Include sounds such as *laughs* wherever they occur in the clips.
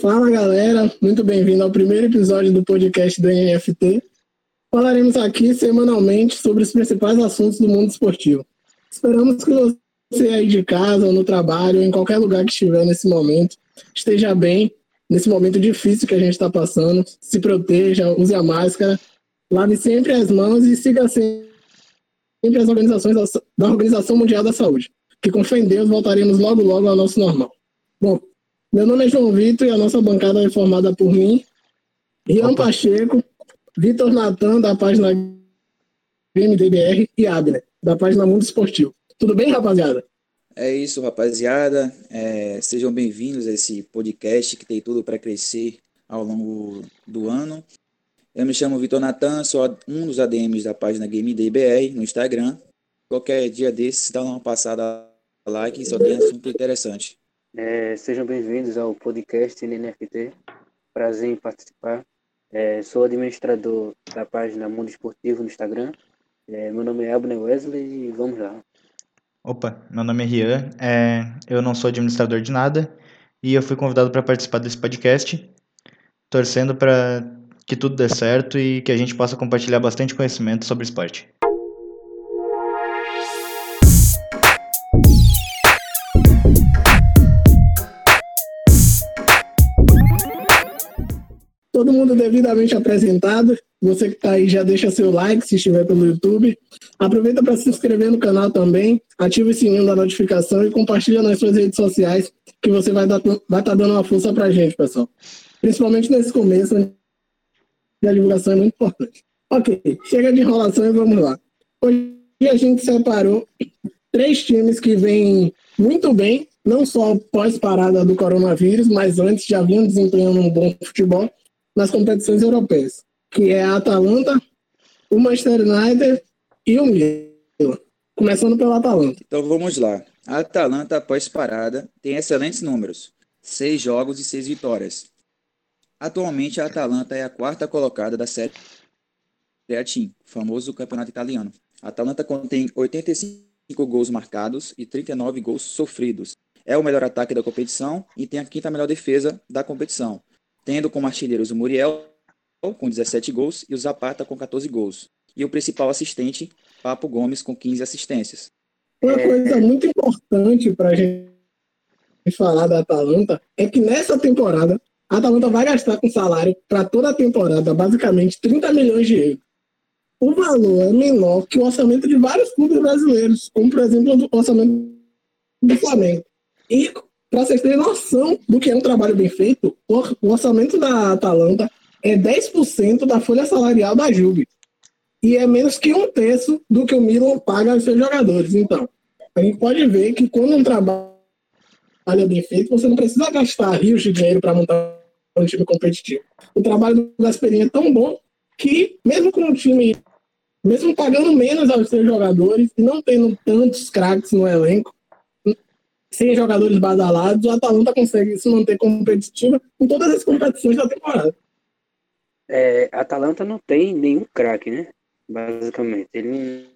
Fala galera, muito bem-vindo ao primeiro episódio do podcast do NFT. Falaremos aqui semanalmente sobre os principais assuntos do mundo esportivo. Esperamos que você aí de casa, ou no trabalho, ou em qualquer lugar que estiver nesse momento, esteja bem, nesse momento difícil que a gente está passando. Se proteja, use a máscara, lave sempre as mãos e siga sempre as organizações da Organização Mundial da Saúde, que com fé em Deus voltaremos logo logo ao nosso normal. Bom, meu nome é João Vitor e a nossa bancada é formada por mim, Rian Pacheco, Vitor Natan, da página MDBR, e Abner, da página Mundo Esportivo. Tudo bem, rapaziada? É isso, rapaziada. É, sejam bem-vindos a esse podcast que tem tudo para crescer ao longo do ano. Eu me chamo Vitor Natan, sou um dos ADMs da página GameDBR no Instagram. Qualquer dia desses, dá uma passada lá que só tem assunto interessante. É, sejam bem-vindos ao podcast NNFT. Prazer em participar. É, sou administrador da página Mundo Esportivo no Instagram. É, meu nome é Abner Wesley e vamos lá. Opa, meu nome é Rian. É, eu não sou administrador de nada e eu fui convidado para participar desse podcast, torcendo para que tudo dê certo e que a gente possa compartilhar bastante conhecimento sobre esporte. Todo mundo devidamente apresentado. Você que está aí já deixa seu like se estiver pelo YouTube. Aproveita para se inscrever no canal também, ativa o sininho da notificação e compartilha nas suas redes sociais que você vai estar vai tá dando uma força para a gente, pessoal. Principalmente nesse começo, a divulgação é muito importante. Ok, chega de enrolação e vamos lá. Hoje a gente separou três times que vêm muito bem, não só pós-parada do coronavírus, mas antes já vinham desempenhando um bom futebol nas competições europeias, que é a Atalanta, o Manchester United e o Milan. Começando pelo Atalanta. Então vamos lá. A Atalanta, após parada, tem excelentes números: seis jogos e seis vitórias. Atualmente, a Atalanta é a quarta colocada da Série A Team, famoso campeonato italiano. A Atalanta contém 85 gols marcados e 39 gols sofridos. É o melhor ataque da competição e tem a quinta melhor defesa da competição tendo como artilheiros o Muriel com 17 gols e o Zapata com 14 gols. E o principal assistente, Papo Gomes, com 15 assistências. Uma coisa muito importante para a gente falar da Atalanta é que nessa temporada a Atalanta vai gastar com salário para toda a temporada, basicamente 30 milhões de euros. O valor é menor que o orçamento de vários clubes brasileiros, como por exemplo o orçamento do Flamengo. E para vocês terem noção do que é um trabalho bem feito, o orçamento da Atalanta é 10% da folha salarial da Juve. E é menos que um terço do que o Milan paga aos seus jogadores. Então, a gente pode ver que quando um trabalho é bem feito, você não precisa gastar rios de dinheiro para montar um time competitivo. O trabalho do Gasperini é tão bom que, mesmo com o time, mesmo pagando menos aos seus jogadores e não tendo tantos craques no elenco, sem jogadores badalados, o Atalanta consegue se manter competitiva em todas as competições da temporada. É, Atalanta não tem nenhum craque, né? Basicamente. Ele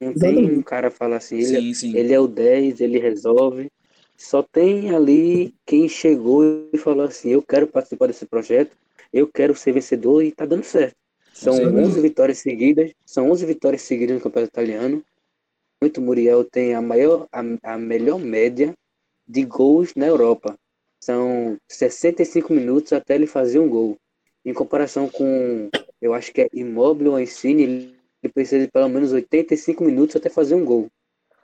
não, tem um cara falar assim, ele, sim, sim. ele é o 10, ele resolve. Só tem ali quem chegou e falou assim: Eu quero participar desse projeto, eu quero ser vencedor e tá dando certo. São 11 vitórias seguidas, são 11 vitórias seguidas no Campeonato Italiano. Muito Muriel tem a maior, a, a melhor média de gols na Europa. São 65 minutos até ele fazer um gol. Em comparação com, eu acho que é Immobile ou Insigne, ele precisa de pelo menos 85 minutos até fazer um gol.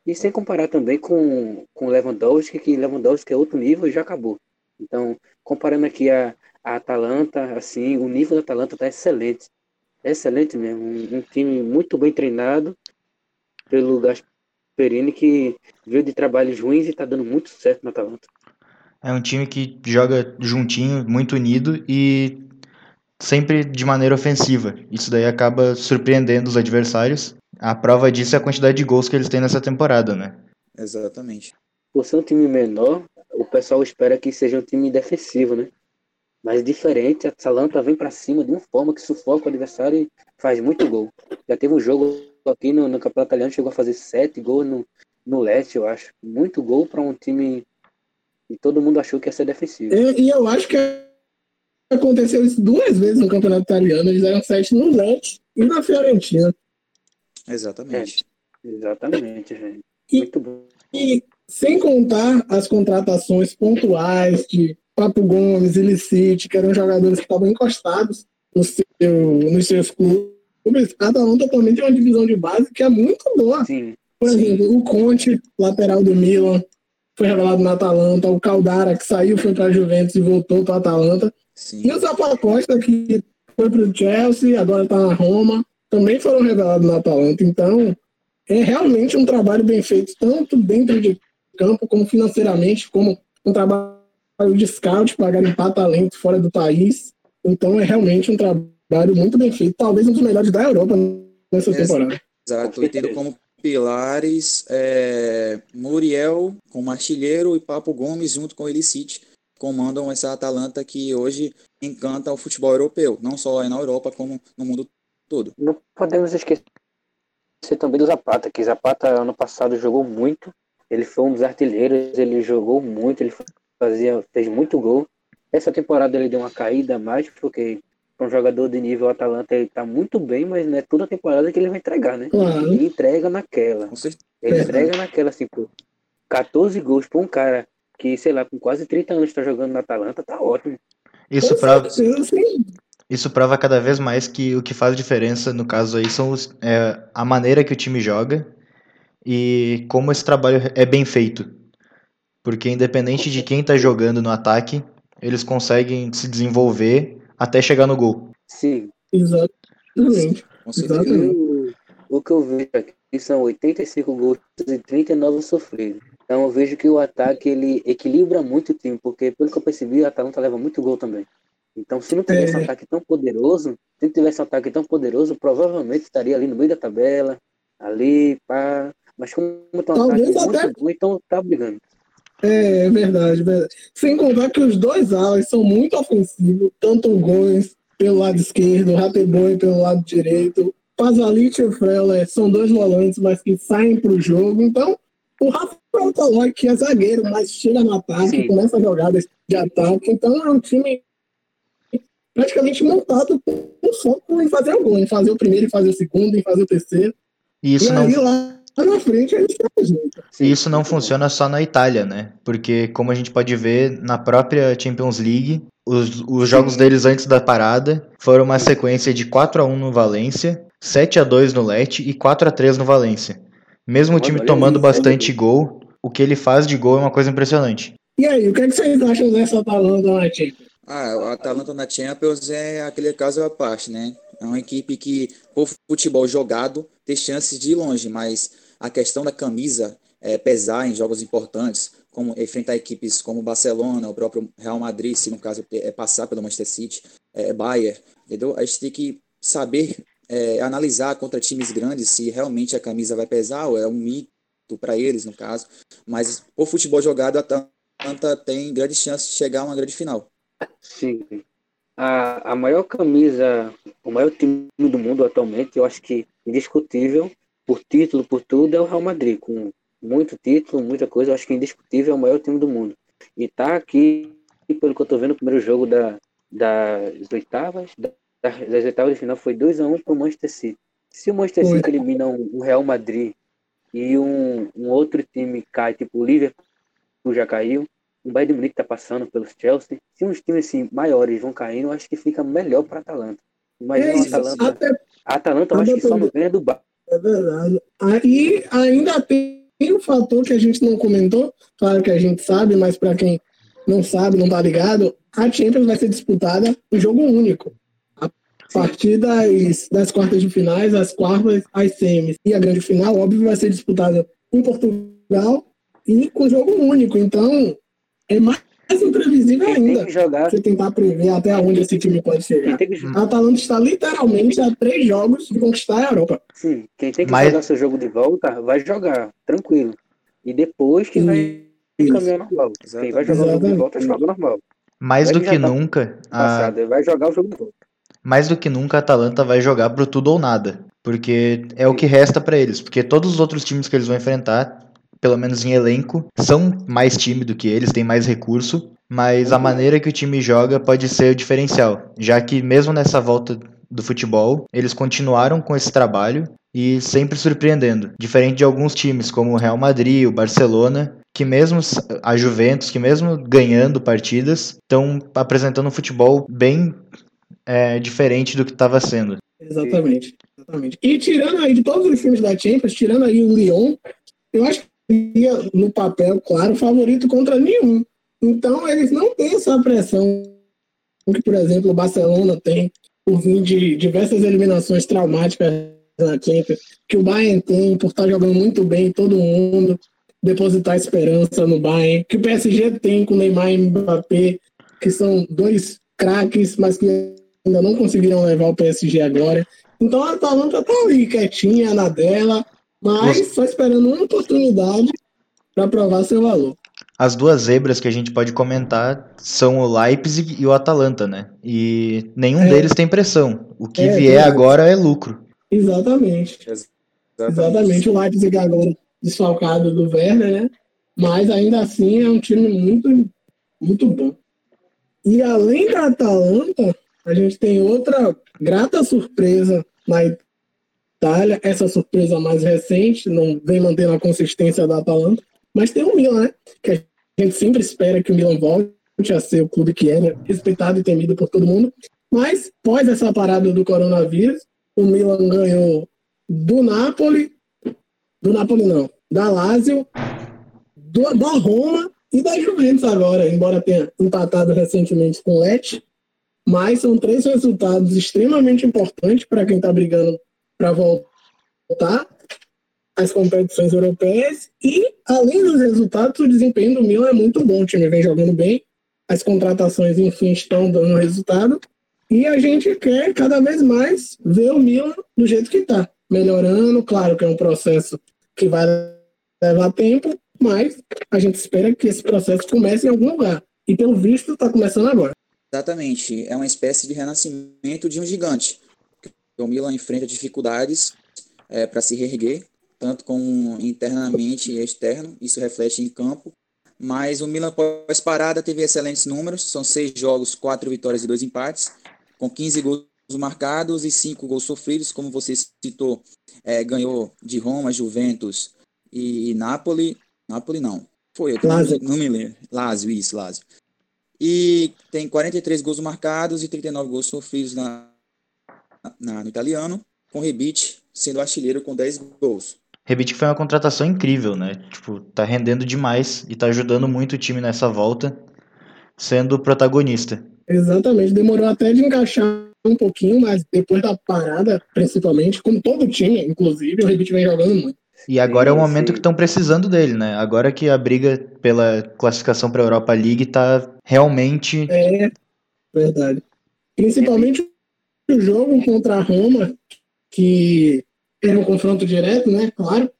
E sem comparar também com, com Lewandowski, que Lewandowski é outro nível e já acabou. Então, comparando aqui a, a Atalanta, assim, o nível da Atalanta está excelente. Excelente mesmo. Um, um, time muito bem treinado pelo Perini que veio de trabalhos ruins e está dando muito certo na Atalanta. É um time que joga juntinho, muito unido e sempre de maneira ofensiva. Isso daí acaba surpreendendo os adversários. A prova disso é a quantidade de gols que eles têm nessa temporada, né? Exatamente. Por ser um time menor, o pessoal espera que seja um time defensivo, né? Mas diferente, a Atalanta vem para cima de uma forma que sufoca o adversário e faz muito gol. Já teve um jogo aqui no, no Campeonato Italiano, chegou a fazer sete gols no, no Leste, eu acho. Muito gol para um time que todo mundo achou que ia ser defensivo. E, e, eu acho que é aconteceu isso duas vezes no campeonato italiano. Eles eram sete no Lecce e na Fiorentina. Exatamente. É, exatamente, gente. Muito bom. E sem contar as contratações pontuais de Papo Gomes e Licite, que eram jogadores que estavam encostados no seu, nos seus clubes. A Atalanta também tem uma divisão de base que é muito boa. Sim. Por exemplo, o Conte, lateral do Milan, foi revelado na Atalanta. O Caldara, que saiu, foi para a Juventus e voltou para a Atalanta. Sim. E o Zapata que foi para o Chelsea, agora está na Roma, também foram revelados na Atalanta. Então, é realmente um trabalho bem feito, tanto dentro de campo, como financeiramente, como um trabalho de scout para garimpar talento fora do país. Então, é realmente um trabalho muito bem feito, talvez um dos melhores da Europa nessa temporada. Exato, e tendo como pilares é, Muriel como artilheiro e Papo Gomes junto com Elicite comandam essa Atalanta que hoje encanta o futebol europeu, não só na Europa como no mundo todo. Não podemos esquecer também do Zapata, que Zapata ano passado jogou muito, ele foi um dos artilheiros, ele jogou muito, ele fazia, fez muito gol. Essa temporada ele deu uma caída mais, porque para um jogador de nível Atalanta ele tá muito bem, mas não é toda a temporada que ele vai entregar, né? Uhum. Ele entrega naquela. Ele entrega naquela, assim, pô. 14 gols para um cara que, sei lá, com quase 30 anos está jogando na Atalanta, tá ótimo. Isso prova, isso prova cada vez mais que o que faz diferença, no caso aí, são os, é, a maneira que o time joga e como esse trabalho é bem feito. Porque independente de quem está jogando no ataque, eles conseguem se desenvolver até chegar no gol. Sim. Exatamente. Exatamente. O, o que eu vejo aqui são 85 gols e 39 sofridos. Então eu vejo que o ataque ele equilibra muito o time, porque pelo que eu percebi, a Atalanta leva muito gol também. Então se não tivesse é. um ataque tão poderoso, se não tivesse um ataque tão poderoso, provavelmente estaria ali no meio da tabela, ali, pá. Mas como tá um Talvez ataque até... muito bom, então tá brigando. É, é verdade, verdade. Sem contar que os dois alas são muito ofensivos, tanto o Gomes pelo lado esquerdo, o Rateboy pelo lado direito, Pazalit e o Frela são dois volantes, mas que saem para o jogo. Então, o Rafael Tolói, que é zagueiro, mas chega no ataque, Sim. começa jogadas de ataque. Então é um time praticamente montado com foco em fazer o gol, em fazer o primeiro, em fazer o segundo, em fazer o terceiro. Isso e não... aí lá na frente eles junto. E isso não funciona só na Itália, né? Porque, como a gente pode ver, na própria Champions League, os, os jogos deles antes da parada foram uma sequência de 4 a 1 no Valência, 7 a 2 no Leti e 4 a 3 no Valência. Mesmo o time tomando bastante gol, o que ele faz de gol é uma coisa impressionante. E aí, o que, é que vocês acham dessa Atalanta na Champions? Ah, a Atalanta na Champions é aquele caso à parte, né? É uma equipe que, por futebol jogado, tem chances de ir longe, mas a questão da camisa é, pesar em jogos importantes, como enfrentar equipes como Barcelona, o próprio Real Madrid, se no caso é passar pelo Manchester City, é, Bayern, entendeu? A gente tem que saber é, analisar contra times grandes se realmente a camisa vai pesar ou é um mito para eles, no caso. Mas o futebol jogado, a Atlanta tem grande chance de chegar a uma grande final. Sim. A, a maior camisa, o maior time do mundo atualmente, eu acho que indiscutível, por título, por tudo, é o Real Madrid. Com muito título, muita coisa, eu acho que indiscutível é o maior time do mundo. E tá aqui, pelo que eu tô vendo, o primeiro jogo da, das oitavas, da das oitavas de final foi 2x1 um para o Manchester City. Se o Manchester City elimina um, um, Real Madrid e um, um outro time cai, tipo o Liverpool já caiu, o Bayern de Munique está passando pelos Chelsea. Se uns times assim, maiores vão caindo, eu acho que fica melhor para a Atalanta. Imagina é a Atalanta. Até, a Atalanta eu acho que só não ganha do Bar. É verdade. Aí ainda tem um fator que a gente não comentou, claro que a gente sabe, mas para quem não sabe, não tá ligado, a Champions vai ser disputada em jogo único a partir das, das quartas de finais, as quartas, as semis e a grande final, óbvio, vai ser disputada em Portugal e com jogo único. Então, é mais imprevisível ainda jogar... você tentar prever até onde esse time pode chegar. Que... A Atalanta está literalmente a três jogos de conquistar a Europa. Sim, quem tem que Mas... jogar seu jogo de volta vai jogar, tranquilo. E depois que vai caminhar normal. Quem vai jogar o jogo de volta joga normal. Mais do que tá nunca. Passado, a... Vai jogar o jogo de volta mais do que nunca a Atalanta vai jogar pro tudo ou nada, porque é o que resta para eles, porque todos os outros times que eles vão enfrentar, pelo menos em elenco, são mais time do que eles, têm mais recurso, mas a maneira que o time joga pode ser o diferencial, já que mesmo nessa volta do futebol, eles continuaram com esse trabalho e sempre surpreendendo, diferente de alguns times como o Real Madrid, o Barcelona, que mesmo a Juventus, que mesmo ganhando partidas, estão apresentando um futebol bem é, diferente do que estava sendo. Exatamente, exatamente. E tirando aí de todos os filmes da Champions, tirando aí o Lyon, eu acho que ia no papel, claro, favorito contra nenhum. Então, eles não têm essa pressão que, por exemplo, o Barcelona tem por vir de diversas eliminações traumáticas na Champions, que o Bayern tem por estar jogando muito bem todo mundo, depositar esperança no Bayern, que o PSG tem com Neymar e Mbappé, que são dois craques, mas que ainda não conseguiram levar o PSG agora. Então a Atalanta tá ali quietinha na dela, mas só esperando uma oportunidade para provar seu valor. As duas zebras que a gente pode comentar são o Leipzig e o Atalanta, né? E nenhum é. deles tem pressão. O que é, vier agora é lucro. Exatamente. Exatamente. Exatamente. O Leipzig agora desfalcado do Werner, né? Mas ainda assim é um time muito, muito bom. E além da Atalanta, a gente tem outra grata surpresa na Itália, essa surpresa mais recente, não vem mantendo a consistência da Atalanta, mas tem o Milan, né? Que a gente sempre espera que o Milan volte a ser o clube que é, né? respeitado e temido por todo mundo. Mas, pós essa parada do coronavírus, o Milan ganhou do Napoli, do Napoli não, da Lazio, do, da Roma e da Juventus agora, embora tenha empatado recentemente com o Lecce. Mas são três resultados extremamente importantes para quem está brigando para voltar as competições europeias e, além dos resultados, o desempenho do Milan é muito bom. O time vem jogando bem, as contratações, enfim, estão dando resultado e a gente quer cada vez mais ver o Milan do jeito que está, melhorando. Claro que é um processo que vai levar tempo, mas a gente espera que esse processo comece em algum lugar. E, pelo visto, está começando agora. Exatamente. É uma espécie de renascimento de um gigante. O Milan enfrenta dificuldades é, para se reerguer, tanto como internamente e externo, isso reflete em campo. Mas o Milan pós-parada teve excelentes números, são seis jogos, quatro vitórias e dois empates, com 15 gols marcados e cinco gols sofridos, como você citou, é, ganhou de Roma, Juventus e, e Napoli. Napoli não, foi, eu Lázio. não me lembro. Lazio, isso, Lazio. E tem 43 gols marcados e 39 gols sofridos na, na, no italiano, com Rebite sendo artilheiro com 10 gols. Rebite foi uma contratação incrível, né? Tipo, tá rendendo demais e tá ajudando muito o time nessa volta, sendo protagonista. Exatamente, demorou até de encaixar um pouquinho, mas depois da parada, principalmente, como todo time, inclusive, o Rebite vem jogando muito. E agora sim, é o momento sim. que estão precisando dele, né? Agora que a briga pela classificação para a Europa League tá realmente. É, verdade. Principalmente o jogo contra a Roma, que era um confronto direto, né? Claro,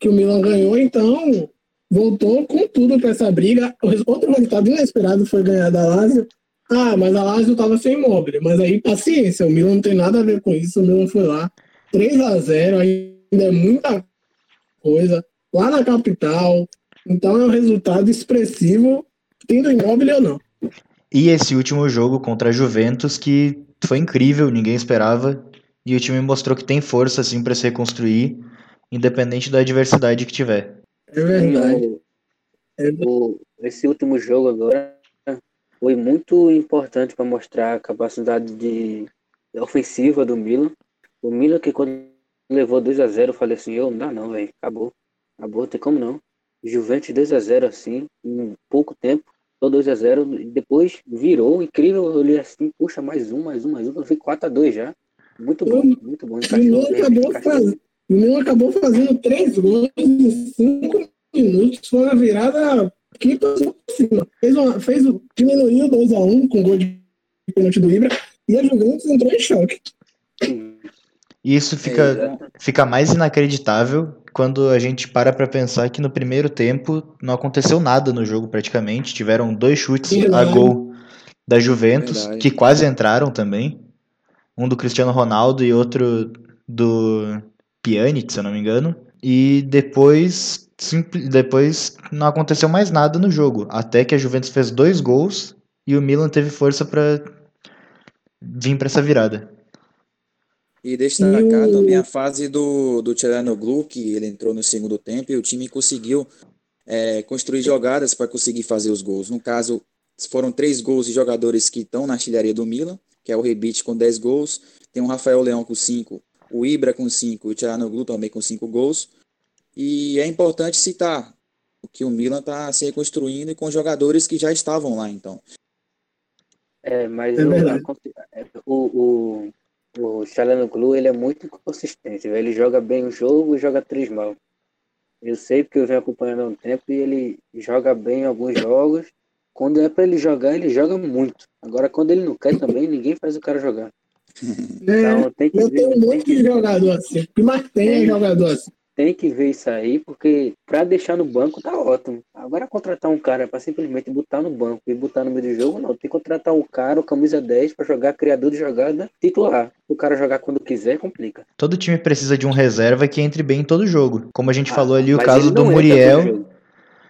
que o Milan ganhou, então voltou com tudo para essa briga. Outro resultado inesperado foi ganhar da Lazio. Ah, mas a Lazio estava sem imóvel. Mas aí, paciência, o Milan não tem nada a ver com isso. O Milan foi lá, 3 a 0 ainda é muita coisa, lá na capital. Então é um resultado expressivo, tendo imóvel ou não. E esse último jogo contra a Juventus, que foi incrível, ninguém esperava. E o time mostrou que tem força assim para se reconstruir, independente da adversidade que tiver. É verdade. O, esse último jogo agora foi muito importante para mostrar a capacidade de ofensiva do Milan. O Milan que quando levou 2 a 0 eu falei assim, eu não dá não, velho, acabou. Acabou, tem como não. Juventus 2 a 0 assim, em pouco tempo, tô 2 a 0 depois virou, incrível, eu olhei assim, puxa, mais um, mais um, mais um, eu fui 4 a 2 já. Muito bom, muito bom. O Milan acabou, faz... acabou fazendo três gols em cinco minutos. Foi uma virada que passou por cima. Fez, uma, fez, diminuiu 2x1 um, com gol de pênalti do Ibra e a Juventus entrou em choque. E isso fica, é, fica mais inacreditável quando a gente para para pensar que no primeiro tempo não aconteceu nada no jogo praticamente. Tiveram dois chutes Verdade. a gol da Juventus, Verdade. que quase entraram também um do Cristiano Ronaldo e outro do Pjanic, se eu não me engano. E depois depois não aconteceu mais nada no jogo, até que a Juventus fez dois gols e o Milan teve força para vir para essa virada. E destacar também a fase do, do Tcheranoglu, que ele entrou no segundo tempo e o time conseguiu é, construir jogadas para conseguir fazer os gols. No caso, foram três gols de jogadores que estão na artilharia do Milan, que é o Rebite com 10 gols, tem o Rafael Leão com 5, o Ibra com 5 e o Tcheranoglu também com 5 gols. E é importante citar que o Milan está se reconstruindo e com jogadores que já estavam lá, então. É, mas é o, o, o, o Chalanoglu, ele é muito inconsistente, ele joga bem o jogo e joga três mal. Eu sei porque eu venho acompanhando há um tempo e ele joga bem alguns jogos. Quando é para ele jogar, ele joga muito. Agora, quando ele não quer também, ninguém faz o cara jogar. *laughs* É, então, tem que eu ver, tenho monte de jogador assim. O que mais tem é jogador assim tem que ver isso aí, porque para deixar no banco tá ótimo. Agora contratar um cara para simplesmente botar no banco e botar no meio do jogo, não. Tem que contratar um cara, o camisa 10, para jogar criador de jogada titular. O cara jogar quando quiser, complica. Todo time precisa de um reserva que entre bem em todo jogo. Como a gente ah, falou ali, o caso do Muriel.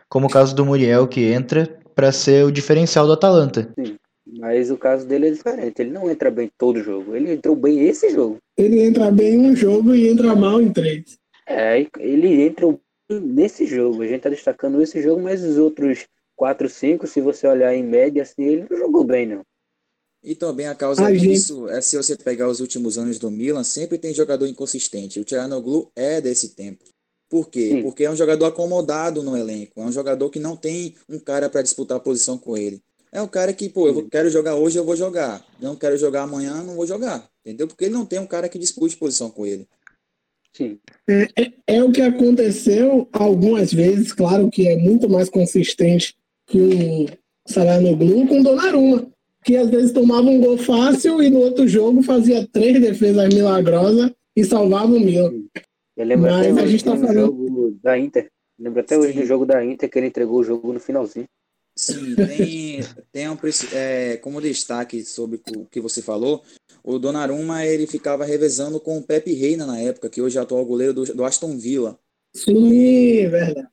Como o caso do Muriel que entra para ser o diferencial do Atalanta. Sim. Mas o caso dele é diferente. Ele não entra bem todo jogo. Ele entrou bem esse jogo. Ele entra bem em um jogo e entra mal em três. É, ele entra nesse jogo. A gente tá destacando esse jogo, mas os outros 4, 5, se você olhar em média, assim, ele não jogou bem, não. E também a causa disso é se você pegar os últimos anos do Milan, sempre tem jogador inconsistente. O Tcharanoglu é desse tempo. Por quê? Sim. Porque é um jogador acomodado no elenco. É um jogador que não tem um cara para disputar a posição com ele. É um cara que, pô, eu quero jogar hoje, eu vou jogar. Não quero jogar amanhã, não vou jogar. Entendeu? Porque ele não tem um cara que dispute posição com ele. Sim. É, é, é, o que aconteceu algumas vezes, claro que é muito mais consistente que o Saranoglu com o Donnarumma, que às vezes tomava um gol fácil e no outro jogo fazia três defesas milagrosas e salvava o Milan. Eu lembro Mas até a gente tá falando jogo da Inter. Lembro até hoje do jogo da Inter que ele entregou o jogo no finalzinho. Sim, tem, tem um, é, como destaque sobre o que você falou, o Donnarumma ele ficava revezando com o Pepe Reina na época, que hoje é atual goleiro do, do Aston Villa. Sim, verdade.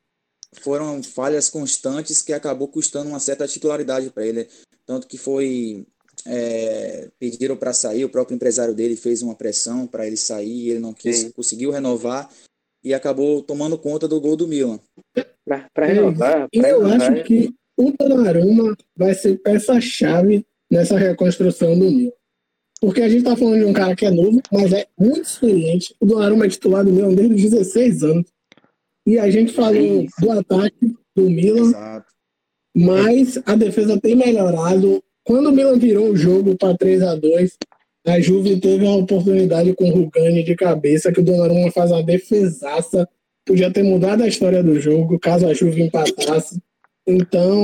Foram falhas constantes que acabou custando uma certa titularidade para ele. Tanto que foi. É, pediram para sair, o próprio empresário dele fez uma pressão para ele sair, ele não quis, Sim. conseguiu renovar e acabou tomando conta do gol do Milan. Para renovar. Pra eu renovar, acho que o Donnarumma vai ser peça-chave nessa reconstrução do Milan. Porque a gente está falando de um cara que é novo, mas é muito experiente. O Donnarumma é titular do Milan desde os 16 anos. E a gente falou do ataque do Milan, Exato. mas a defesa tem melhorado. Quando o Milan virou o jogo para 3 a 2 a Juve teve uma oportunidade com o Rugani de cabeça, que o Donnarumma faz uma defesaça. Podia ter mudado a história do jogo, caso a Juve empatasse. Então,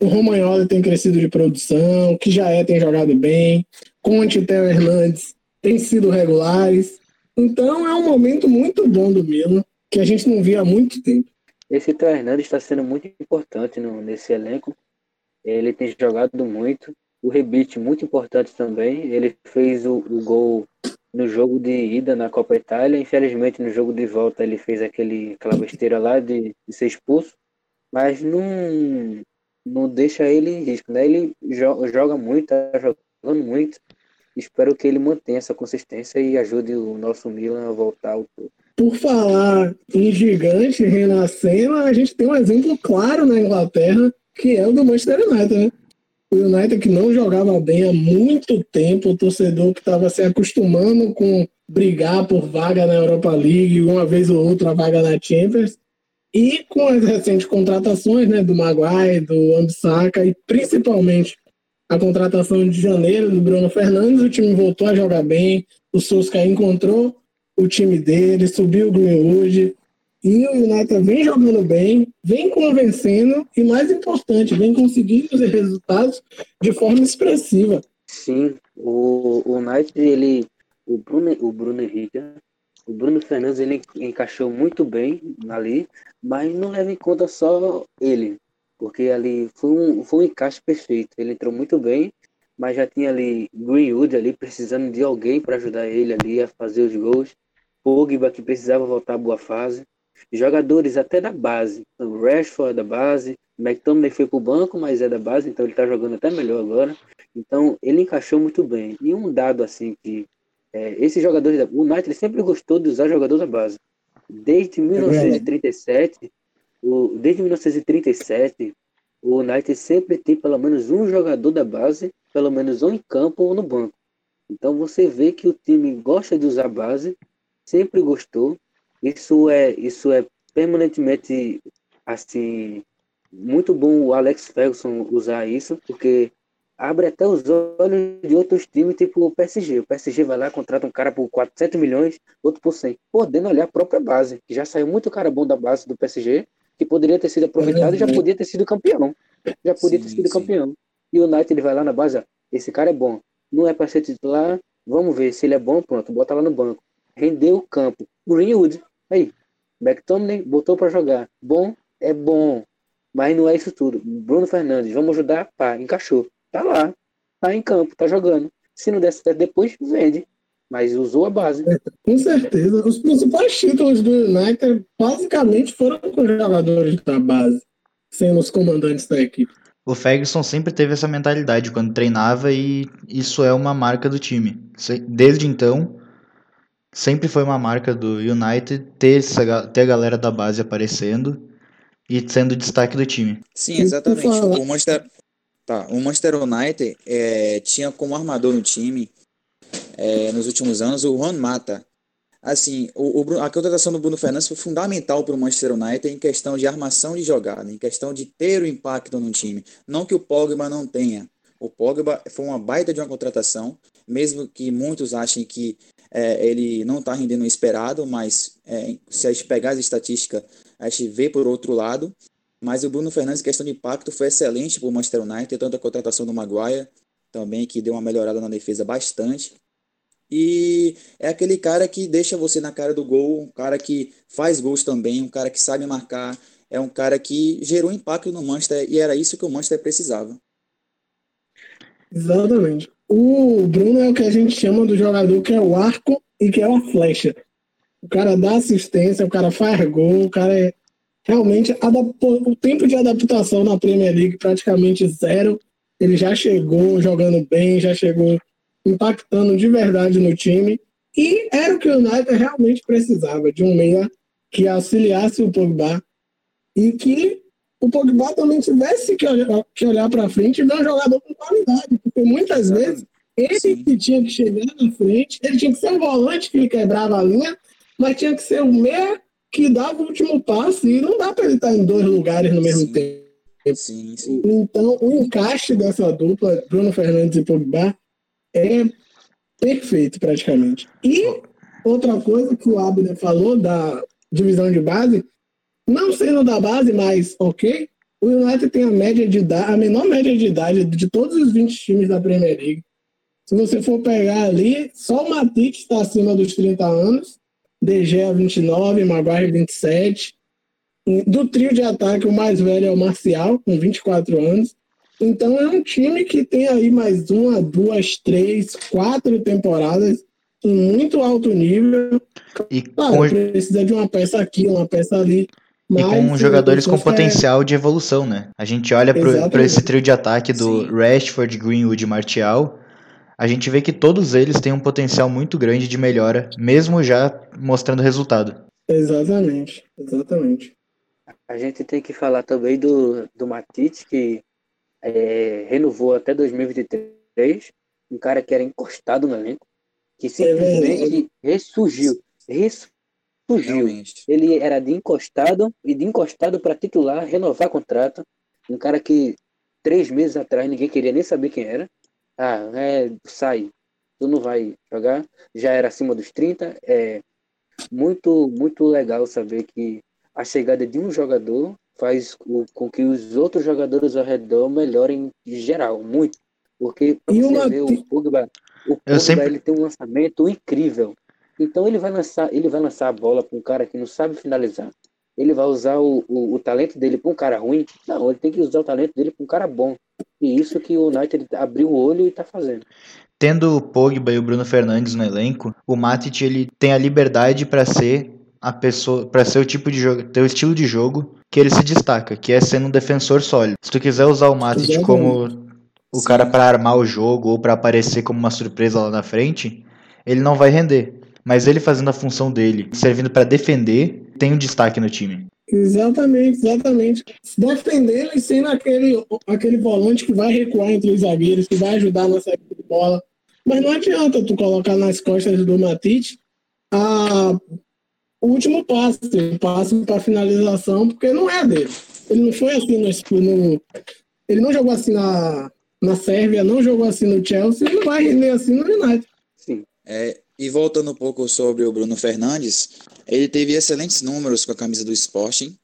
o Romagnoli tem crescido de produção, que já é, tem jogado bem. Conte e Theo Hernandes têm sido regulares. Então é um momento muito bom do Milan, que a gente não via há muito tempo. Esse Theo Hernandes está sendo muito importante no, nesse elenco. Ele tem jogado muito. O Rebite, muito importante também. Ele fez o, o gol no jogo de ida na Copa Itália. Infelizmente, no jogo de volta, ele fez aquele, aquela besteira lá de, de ser expulso. Mas não, não deixa ele em risco. Né? Ele joga, joga muito, tá jogando muito. Espero que ele mantenha essa consistência e ajude o nosso Milan a voltar ao topo. Por falar em gigante renascendo, a gente tem um exemplo claro na Inglaterra, que é o do Manchester United, né? O United que não jogava bem há muito tempo, o torcedor que estava se acostumando com brigar por vaga na Europa League, uma vez ou outra vaga na Champions, e com as recentes contratações né, do Maguire, do Ambissaca e principalmente a contratação de janeiro do Bruno Fernandes, o time voltou a jogar bem, o Solskjaer encontrou o time dele, subiu o Greenwood, e o United vem jogando bem, vem convencendo e, mais importante, vem conseguindo os resultados de forma expressiva. Sim, o, o United, ele, o Bruno, o Bruno Henrique, o Bruno Fernandes, ele encaixou muito bem ali, mas não leva em conta só ele porque ali foi um, foi um encaixe perfeito. Ele entrou muito bem, mas já tinha ali Greenwood ali precisando de alguém para ajudar ele ali a fazer os gols. Pogba que precisava voltar à boa fase. jogadores até da base. O Rashford da base, o McTominay foi pro banco, mas é da base, então ele tá jogando até melhor agora. Então ele encaixou muito bem. E um dado assim que é, esses jogadores da, o United sempre gostou de usar jogador da base. Desde 1937, o, desde 1937, o United sempre tem pelo menos um jogador da base, pelo menos um em campo ou no banco. Então você vê que o time gosta de usar base, sempre gostou. Isso é, isso é permanentemente assim muito bom o Alex Ferguson usar isso, porque abre até os olhos de outros times, tipo o PSG. O PSG vai lá, contrata um cara por 400 milhões, outro por 100, podendo olhar a própria base, que já saiu muito cara bom da base do PSG, que poderia ter sido aproveitado e já podia ter sido campeão. Já podia sim, ter sido sim. campeão. E o United ele vai lá na base, esse cara é bom, não é para ser titular, vamos ver se ele é bom, pronto, bota lá no banco. Rendeu o campo. Greenwood, aí, McTominay botou para jogar. Bom, é bom, mas não é isso tudo. Bruno Fernandes, vamos ajudar? Pá, encaixou. Tá lá, tá em campo, tá jogando. Se não der certo depois, vende. Mas usou a base. É, com certeza. Os principais títulos do United basicamente foram com jogadores da base, sendo os comandantes da equipe. O Ferguson sempre teve essa mentalidade quando treinava e isso é uma marca do time. Desde então, sempre foi uma marca do United ter, essa, ter a galera da base aparecendo e sendo destaque do time. Sim, exatamente. O Manchester, tá, o Manchester United é, tinha como armador no time é, nos últimos anos o Juan Mata, assim, o, o, a contratação do Bruno Fernandes foi fundamental para o Manchester United em questão de armação de jogada, em questão de ter o impacto no time. Não que o Pogba não tenha. O Pogba foi uma baita de uma contratação, mesmo que muitos achem que é, ele não está rendendo o esperado, mas é, se a gente pegar as estatísticas, a gente vê por outro lado. Mas o Bruno Fernandes, em questão de impacto, foi excelente para o Manchester United, tanto a contratação do Maguire, também, que deu uma melhorada na defesa bastante. E é aquele cara que deixa você na cara do gol, um cara que faz gols também, um cara que sabe marcar, é um cara que gerou impacto no Manchester e era isso que o Manchester precisava. Exatamente. O Bruno é o que a gente chama do jogador que é o arco e que é uma flecha. O cara dá assistência, o cara faz gol, o cara é realmente o tempo de adaptação na Premier League praticamente zero. Ele já chegou jogando bem, já chegou impactando de verdade no time. E era o que o United realmente precisava, de um meia que auxiliasse o Pogba e que o Pogba também tivesse que olhar, que olhar para frente e ver um jogador com qualidade, porque muitas vezes ele Sim. que tinha que chegar na frente, ele tinha que ser um volante que quebrava a linha, mas tinha que ser o meia que dava o último passo e não dá para ele estar em dois lugares no mesmo sim. tempo. Sim, sim. Então, o encaixe dessa dupla, Bruno Fernandes e Pogba, é perfeito praticamente. E outra coisa que o Abner falou da divisão de base, não sendo da base, mas ok, o United tem a média de idade, a menor média de idade de todos os 20 times da Premier League. Se você for pegar ali, só o Matite está acima dos 30 anos, De Gea 29, Maguire 27. Do trio de ataque, o mais velho é o Marcial, com 24 anos. Então é um time que tem aí mais uma, duas, três, quatro temporadas em muito alto nível. E claro, com... precisa de uma peça aqui, uma peça ali. E com jogadores com potencial é... de evolução, né? A gente olha para esse trio de ataque do Sim. Rashford, Greenwood e Martial, a gente vê que todos eles têm um potencial muito grande de melhora, mesmo já mostrando resultado. Exatamente, exatamente. A gente tem que falar também do, do Matite, que é, renovou até 2023, um cara que era encostado no elenco, que simplesmente é ressurgiu. Ressurgiu. Ele era de encostado e de encostado para titular, renovar contrato. Um cara que três meses atrás ninguém queria nem saber quem era. Ah, é, sai, tu não vai jogar. Já era acima dos 30. É muito, muito legal saber que a chegada de um jogador faz o, com que os outros jogadores ao redor melhorem em geral, muito. Porque você uma... vê o Pogba, o Pogba sempre... ele tem um lançamento incrível. Então ele vai lançar, ele vai lançar a bola para um cara que não sabe finalizar. Ele vai usar o, o, o talento dele para um cara ruim? Não, ele tem que usar o talento dele para um cara bom. E isso que o United abriu o olho e está fazendo. Tendo o Pogba e o Bruno Fernandes no elenco, o Matic ele tem a liberdade para ser a pessoa para ser o tipo de jogo, ter o estilo de jogo que ele se destaca, que é sendo um defensor sólido. Se tu quiser usar o Matic como o Sim. cara para armar o jogo ou para aparecer como uma surpresa lá na frente, ele não vai render. Mas ele fazendo a função dele, servindo para defender, tem um destaque no time. Exatamente, exatamente. Defendendo e sendo aquele, aquele volante que vai recuar entre os zagueiros, que vai ajudar na saída de bola. Mas não adianta tu colocar nas costas do Matite a, o último passe, o passe para finalização, porque não é dele. Ele não foi assim no, no ele não jogou assim na, na Sérvia, não jogou assim no Chelsea, não vai render assim no United. Sim. É, e voltando um pouco sobre o Bruno Fernandes, ele teve excelentes números com a camisa do Sporting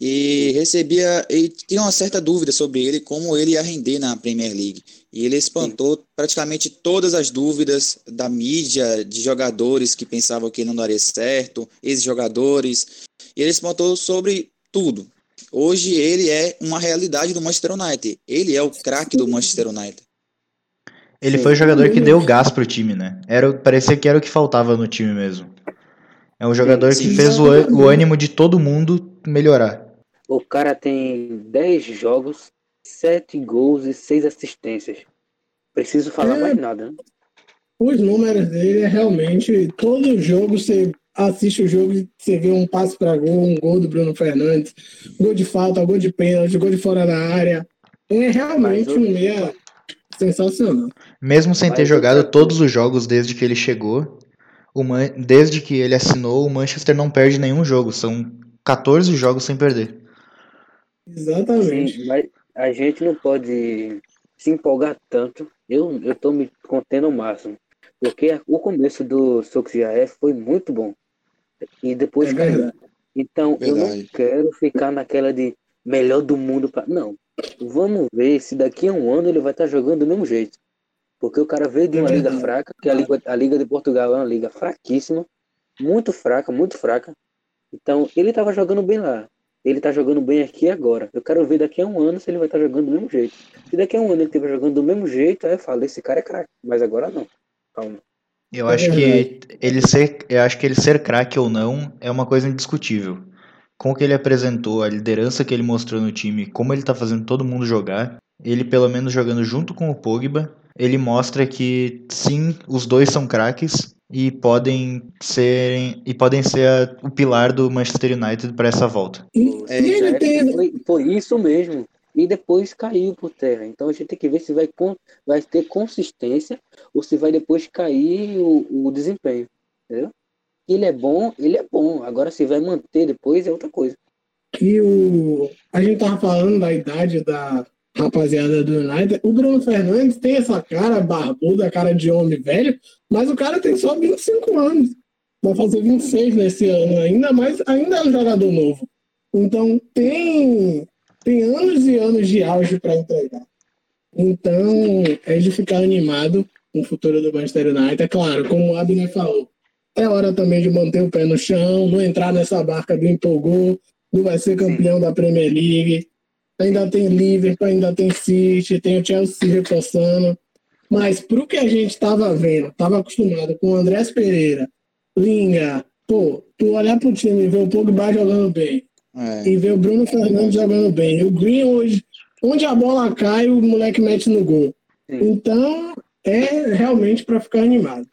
e recebia e tinha uma certa dúvida sobre ele como ele ia render na Premier League. E ele espantou Sim. praticamente todas as dúvidas da mídia de jogadores que pensavam que não daria certo ex-jogadores. E ele espantou sobre tudo. Hoje ele é uma realidade do Manchester United. Ele é o craque do Manchester United. Ele foi o jogador que deu gás pro time né? Era parecia que era o que faltava no time mesmo é um jogador sim, sim. que fez o, o ânimo de todo mundo melhorar. O cara tem 10 jogos, 7 gols e 6 assistências. Preciso falar é, mais nada. Né? Os números dele é realmente. Todo jogo você assiste o jogo e você vê um passe para gol, um gol do Bruno Fernandes, gol de falta, gol de pênalti, gol de fora da área. É realmente um meia sensacional. Mesmo sem ter jogado todos os jogos desde que ele chegou, Man... desde que ele assinou, o Manchester não perde nenhum jogo. São 14 jogos sem perder. Exatamente. Sim, mas a gente não pode se empolgar tanto. Eu, eu tô me contendo ao máximo. Porque o começo do Soxiaé foi muito bom. E depois é caiu. Então, verdade. eu não quero ficar naquela de melhor do mundo. Pra... Não. Vamos ver se daqui a um ano ele vai estar tá jogando do mesmo jeito. Porque o cara veio de uma liga fraca, que a liga, a liga de Portugal é uma liga fraquíssima, muito fraca, muito fraca. Então, ele estava jogando bem lá. Ele está jogando bem aqui agora. Eu quero ver daqui a um ano se ele vai estar tá jogando do mesmo jeito. Se daqui a um ano ele estiver jogando do mesmo jeito, aí eu falo, esse cara é craque. Mas agora não. Calma. Eu acho que ele ser, eu acho que ele ser craque ou não é uma coisa indiscutível. Com o que ele apresentou, a liderança que ele mostrou no time, como ele está fazendo todo mundo jogar, ele pelo menos jogando junto com o Pogba, ele mostra que sim, os dois são craques e podem ser e podem ser a, o pilar do Manchester United para essa volta. É, é, foi, foi, isso mesmo. E depois caiu por terra. Então a gente tem que ver se vai, vai ter consistência ou se vai depois cair o, o desempenho. Entendeu? Ele é bom, ele é bom. Agora se vai manter depois é outra coisa. E o a gente tava falando da idade da rapaziada do United. O Bruno Fernandes tem essa cara barbuda, cara de homem velho, mas o cara tem só 25 anos. Vai fazer 26 nesse ano ainda, mas ainda é um jogador novo. Então tem, tem anos e anos de auge para entregar. Então é de ficar animado com o futuro do Manchester United. É claro, como o Abner falou, é hora também de manter o pé no chão, não entrar nessa barca do empolgou, não vai ser campeão da Premier League ainda tem Liverpool, ainda tem City, tem o Chelsea reforçando. Mas pro que a gente estava vendo, estava acostumado com o Andrés Pereira, Linga, pô, tu olhar pro time e ver o Pogba jogando bem, é. e ver o Bruno Fernandes jogando bem, e o Green hoje, onde a bola cai, o moleque mete no gol. Sim. Então, é realmente para ficar animado.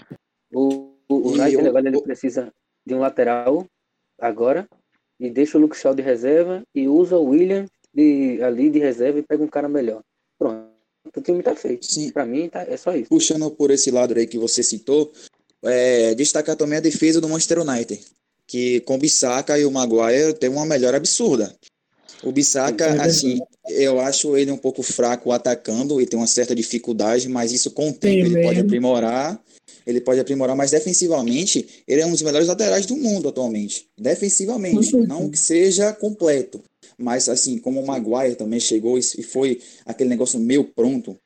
O, o, o United agora ele precisa de um lateral agora, e deixa o Luke Shaw de reserva, e usa o William de, ali de reserva e pega um cara melhor. Pronto. O time tá feito. Sim. Pra mim, tá, é só isso. Puxando por esse lado aí que você citou, é, destacar também a defesa do Manchester United. Que com o Bissaka e o Maguire tem uma melhora absurda. O Bissaka, é assim, eu acho ele um pouco fraco atacando e tem uma certa dificuldade, mas isso com o tempo ele pode aprimorar. Ele pode aprimorar, mas defensivamente, ele é um dos melhores laterais do mundo atualmente. Defensivamente, não que seja completo. Mas, assim, como o Maguire também chegou e foi aquele negócio meio pronto,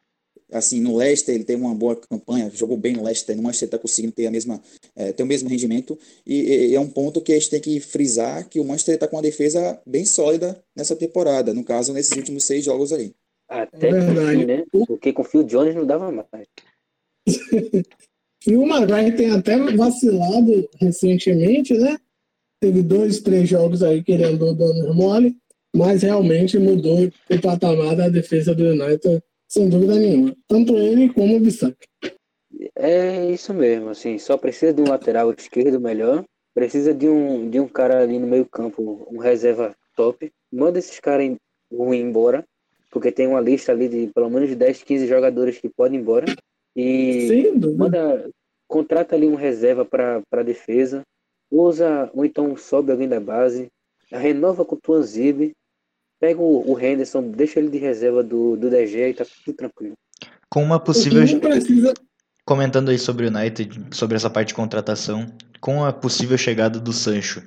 assim, no Leicester ele teve uma boa campanha, jogou bem no Leicester, no Manchester está conseguindo ter, a mesma, é, ter o mesmo rendimento, e, e, é um ponto que a gente tem que frisar que o Manchester está com uma defesa bem sólida nessa temporada, no caso, nesses últimos seis jogos aí. Até é né? Porque com o Phil Jones não dava mais. *laughs* e o Maguire tem até vacilado recentemente, né? teve dois, três jogos aí que ele andou dando mole, mas realmente mudou o patamar da defesa do United, sem dúvida nenhuma. Tanto ele como o Bissac. É isso mesmo, assim, só precisa de um lateral esquerdo melhor, precisa de um, de um cara ali no meio campo, um reserva top. Manda esses caras ruins embora, porque tem uma lista ali de pelo menos 10, 15 jogadores que podem ir embora. E manda, contrata ali um reserva para defesa, usa, ou então sobe alguém da base, renova com o Tuanzib, pega o, o Henderson, deixa ele de reserva do, do DG e tá tudo tranquilo. Com uma possível. Precisa... Comentando aí sobre o United, sobre essa parte de contratação, com a possível chegada do Sancho,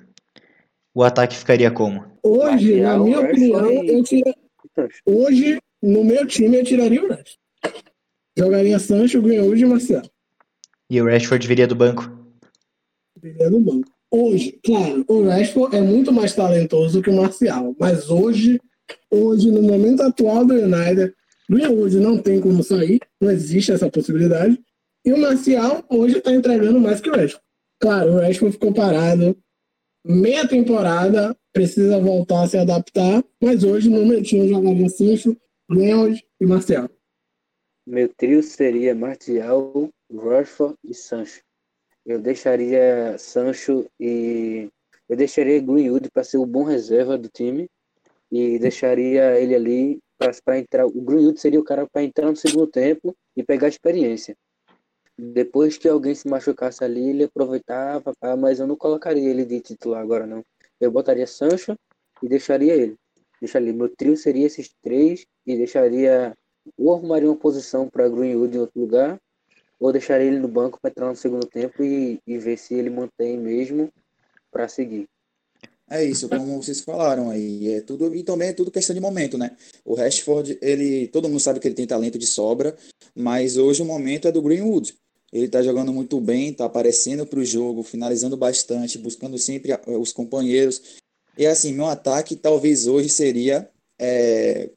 o ataque ficaria como? Hoje, na minha opinião, eu tira... hoje, no meu time, eu tiraria o Rashford. Jogaria Sancho, Greenwood e Marcial. E o Rashford viria do banco? Viria do banco. Hoje, claro, o Rashford é muito mais talentoso que o Marcial, mas hoje, hoje, no momento atual do United, Greenwood não tem como sair, não existe essa possibilidade. E o Marcial hoje está entregando mais que o Rashford. Claro, o Rashford ficou parado meia temporada, precisa voltar a se adaptar, mas hoje no meu time jogaria Sancho, Greenwood e Marcial. Meu trio seria Martial, Rashford e Sancho. Eu deixaria Sancho e eu deixaria Greenwood para ser o bom reserva do time e deixaria ele ali para entrar. O Greenwood seria o cara para entrar no segundo tempo e pegar experiência depois que alguém se machucasse ali, ele aproveitava, mas eu não colocaria ele de titular agora, não. Eu botaria Sancho e deixaria ele. Deixaria, meu trio seria esses três e deixaria, ou arrumaria uma posição para Greenwood em outro lugar, ou deixaria ele no banco para entrar no segundo tempo e, e ver se ele mantém mesmo para seguir. É isso, como vocês falaram aí, é tudo e também é tudo questão de momento, né? O Rashford, ele, todo mundo sabe que ele tem talento de sobra, mas hoje o momento é do Greenwood. Ele está jogando muito bem, está aparecendo para o jogo, finalizando bastante, buscando sempre os companheiros. E assim, meu ataque talvez hoje seria, é,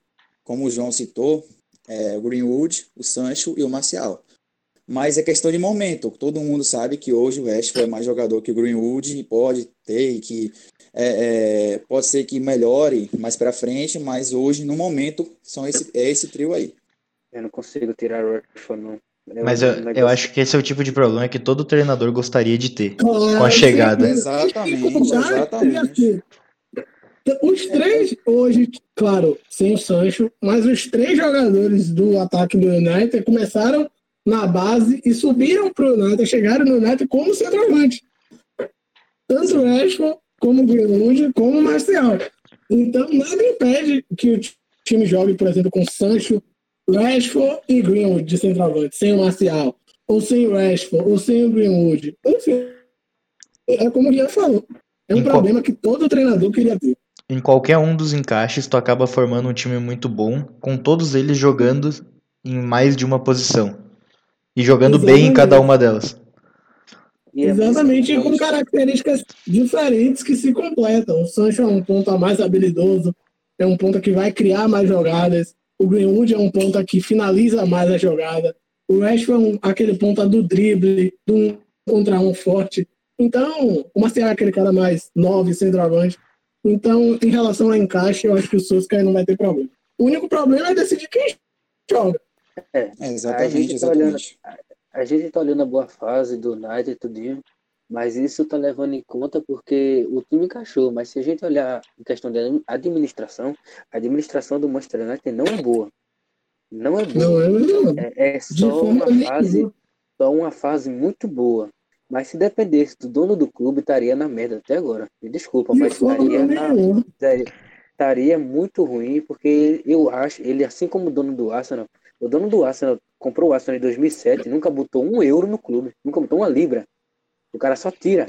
como o João citou, é, o Greenwood, o Sancho e o Marcial. Mas é questão de momento. Todo mundo sabe que hoje o Rashford é mais jogador que o Greenwood e pode ter que é, é, pode ser que melhore mais para frente, mas hoje no momento são esse é esse trio aí. Eu não consigo tirar o Rashford não. É Mas eu, eu acho que esse é o tipo de problema que todo treinador gostaria de ter com a chegada. Exatamente, exatamente. Os três, hoje, claro, sem o Sancho, mas os três jogadores do ataque do United começaram na base e subiram para o United, chegaram no United como centroavante. Tanto o Rashford, como o Greenwood, como o Marcial. Então, nada impede que o time jogue, por exemplo, com Sancho, Rashford e Greenwood de centroavante, sem o Marcial, ou sem o Rashford, ou sem o Greenwood. Enfim, é como o Guilherme falou. É um em problema qual... que todo treinador queria ter. Em qualquer um dos encaixes, tu acaba formando um time muito bom, com todos eles jogando em mais de uma posição. E jogando Exatamente. bem em cada uma delas. É Exatamente, e com características diferentes que se completam. O Sancho é um ponta mais habilidoso, é um ponta que vai criar mais jogadas. O Greenwood é um ponta que finaliza mais a jogada. O Rashford é um, aquele ponta do drible, do um contra um forte. Então, o Marcial é aquele cara mais nove, centroavante. Então, em relação ao encaixe, eu acho que o Solskjaer não vai ter problema. O único problema é decidir quem joga. É, é exatamente, a exatamente. Tá olhando, a, gente tá olhando a boa fase do United e tudinho, mas isso tá levando em conta porque o time encaixou. Mas se a gente olhar em questão de administração, a administração do Manchester United não é boa. Não é boa. Não é, é, é só uma fase, só uma fase muito boa. Mas se dependesse do dono do clube, estaria na merda até agora. Me desculpa, De mas estaria, na, estaria muito ruim, porque eu acho, ele, assim como o dono do Arsenal, o dono do Arsenal comprou o Arsenal em 2007, nunca botou um euro no clube, nunca botou uma libra. O cara só tira.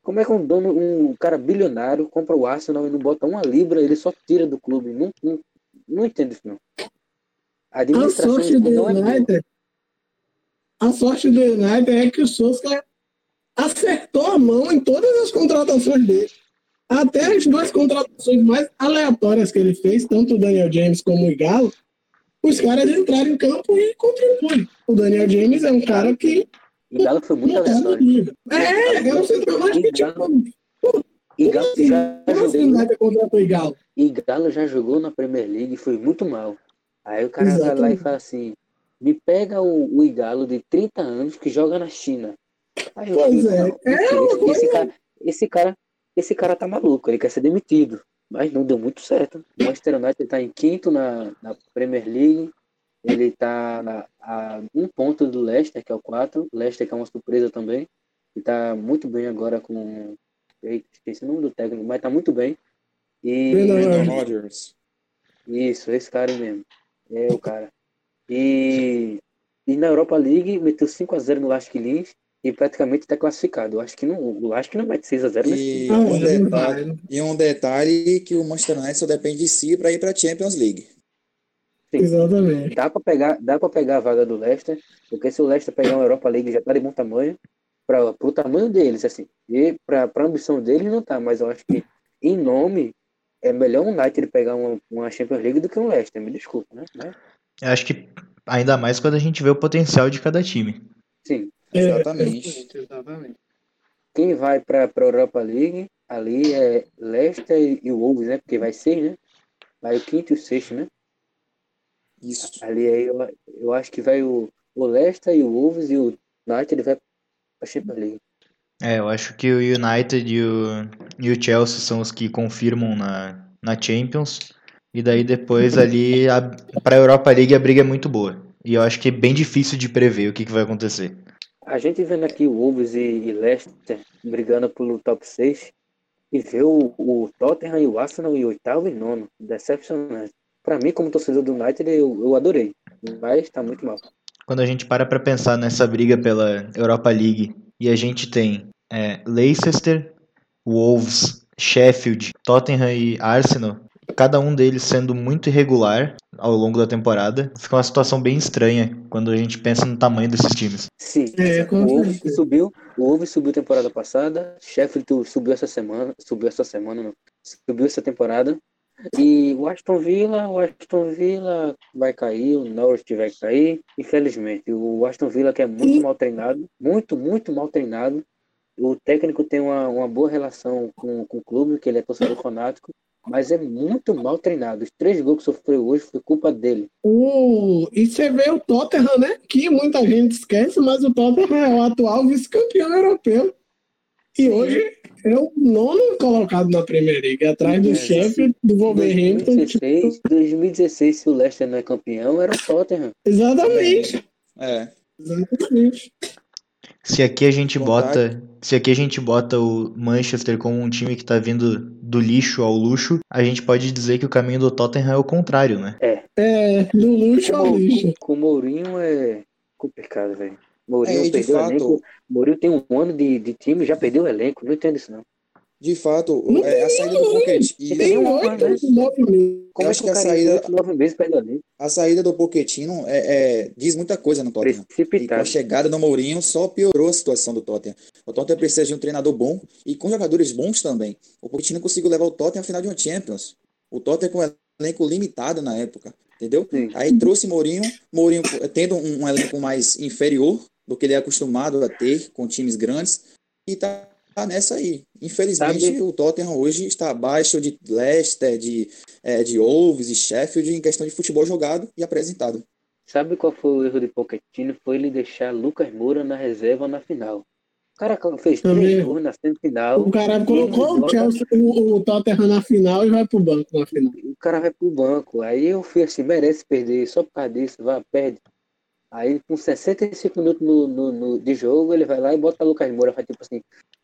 Como é que um dono, um cara bilionário compra o Arsenal e não bota uma libra, ele só tira do clube? Não, não, não entendo isso, não. A, a sorte do é United, é a sorte do United é que o Sousa acertou a mão em todas as contratações dele. Até as duas contratações mais aleatórias que ele fez, tanto o Daniel James como o Galo, os caras entraram em campo e contribuem. O Daniel James é um cara que o Galo foi muito aleatório. É, é um centroavante que, tipo, E Galo já jogou. Galo? E Galo já jogou na Premier League e foi muito mal. Aí o cara Exatamente. vai lá e fala assim: me pega o, o Igalo de 30 anos que joga na China. Aí pois é. é esse, esse, cara, esse, cara, esse cara tá maluco, ele quer ser demitido. Mas não deu muito certo. O Manchester United tá em quinto na, na Premier League. Ele tá a um ponto do Leicester, que é o 4. Leicester que é uma surpresa também. E tá muito bem agora com. Eita, esqueci o nome do técnico, mas tá muito bem. E. Rodgers. Isso, esse cara mesmo. É o cara. E, e na Europa League meteu 5x0 no Lask Linz e praticamente está classificado. Eu acho que não, o Lask não mete 6x0 e, um detalhe, e um detalhe que o Manchester United só depende de si para ir para a Champions League. Sim. Exatamente. Dá para pegar, dá para pegar a vaga do Leicester, porque se o Leicester pegar uma Europa League já tá de bom tamanho para o tamanho deles, assim. E para a ambição deles não tá, mas eu acho que em nome é melhor um United pegar uma, uma Champions League do que um Leicester, me desculpa, né? Eu acho que ainda mais quando a gente vê o potencial de cada time. Sim, é, exatamente. exatamente. Quem vai para a Europa League ali é Leicester e o Wolves, né? Porque vai ser, né? Vai o quinto e o sexto, né? Isso. Ali aí eu, eu acho que vai o, o Leicester e o Wolves e o United vai para a Champions League. É, eu acho que o United e o, e o Chelsea são os que confirmam na, na Champions. E daí depois *laughs* ali, para a Europa League, a briga é muito boa. E eu acho que é bem difícil de prever o que, que vai acontecer. A gente vendo aqui o Wolves e, e Leicester brigando pelo top 6 e ver o, o Tottenham e o Arsenal em oitavo e nono. Decepcionante. Para mim, como torcedor do United, eu, eu adorei. Mas tá muito mal. Quando a gente para para pensar nessa briga pela Europa League e a gente tem é, Leicester, Wolves, Sheffield, Tottenham e Arsenal, cada um deles sendo muito irregular ao longo da temporada. Fica uma situação bem estranha quando a gente pensa no tamanho desses times. Sim, é, o Wolves subiu, o Wolves subiu temporada passada, Sheffield subiu essa semana, subiu essa semana, não, subiu essa temporada. E o Aston Villa, o Aston Villa vai cair, o Norwich vai cair, infelizmente. O Aston Villa que é muito mal treinado, muito, muito mal treinado. O técnico tem uma, uma boa relação com, com o clube, que ele é torcedor fanático, mas é muito mal treinado. Os três gols que sofreu hoje foi culpa dele. Uh, e você vê o Tottenham, né? Que muita gente esquece, mas o Tottenham é o atual vice-campeão europeu. E hoje é o nono colocado na Premier League, atrás do chefe do Wolverhampton. 2016, 2016, se o Leicester não é campeão, era o Tottenham. Exatamente. É. Exatamente. Se aqui a gente bota, se aqui a gente bota o Manchester como um time que tá vindo do lixo ao luxo, a gente pode dizer que o caminho do Tottenham é o contrário, né? É. É, do luxo ao lixo. Com o Mourinho é complicado, velho. Mourinho é, perdeu o elenco. Mourinho tem um ano de, de time já perdeu o elenco. Não entendo isso, não. De fato, é, a saída do Pochettino. Tem oito, nove meses. Como acho que a saída, nove meses a saída do Pochettino é, é, diz muita coisa no Tottenham. E com a chegada do Mourinho só piorou a situação do Tottenham. O Tottenham precisa de um treinador bom e com jogadores bons também. O Pochettino conseguiu levar o Tottenham à final de um Champions. O Tottenham com um elenco limitado na época, entendeu? Sim. Aí trouxe Mourinho, Mourinho tendo um, um elenco mais inferior do que ele é acostumado a ter com times grandes e tá tá nessa aí. Infelizmente, Sabe? o Tottenham hoje está abaixo de Leicester, de, é, de Wolves e Sheffield em questão de futebol jogado e apresentado. Sabe qual foi o erro de Pochettino? Foi ele deixar Lucas Moura na reserva na final. O cara fez três gols na semifinal. O cara colocou o, Chelsea, o, o Tottenham na final e vai pro banco na final. O cara vai pro banco. Aí eu fui assim, merece perder, só por causa disso, vai, perde. Aí com 65 minutos no, no, no, de jogo, ele vai lá e bota o Lucas Moura, faz tipo assim,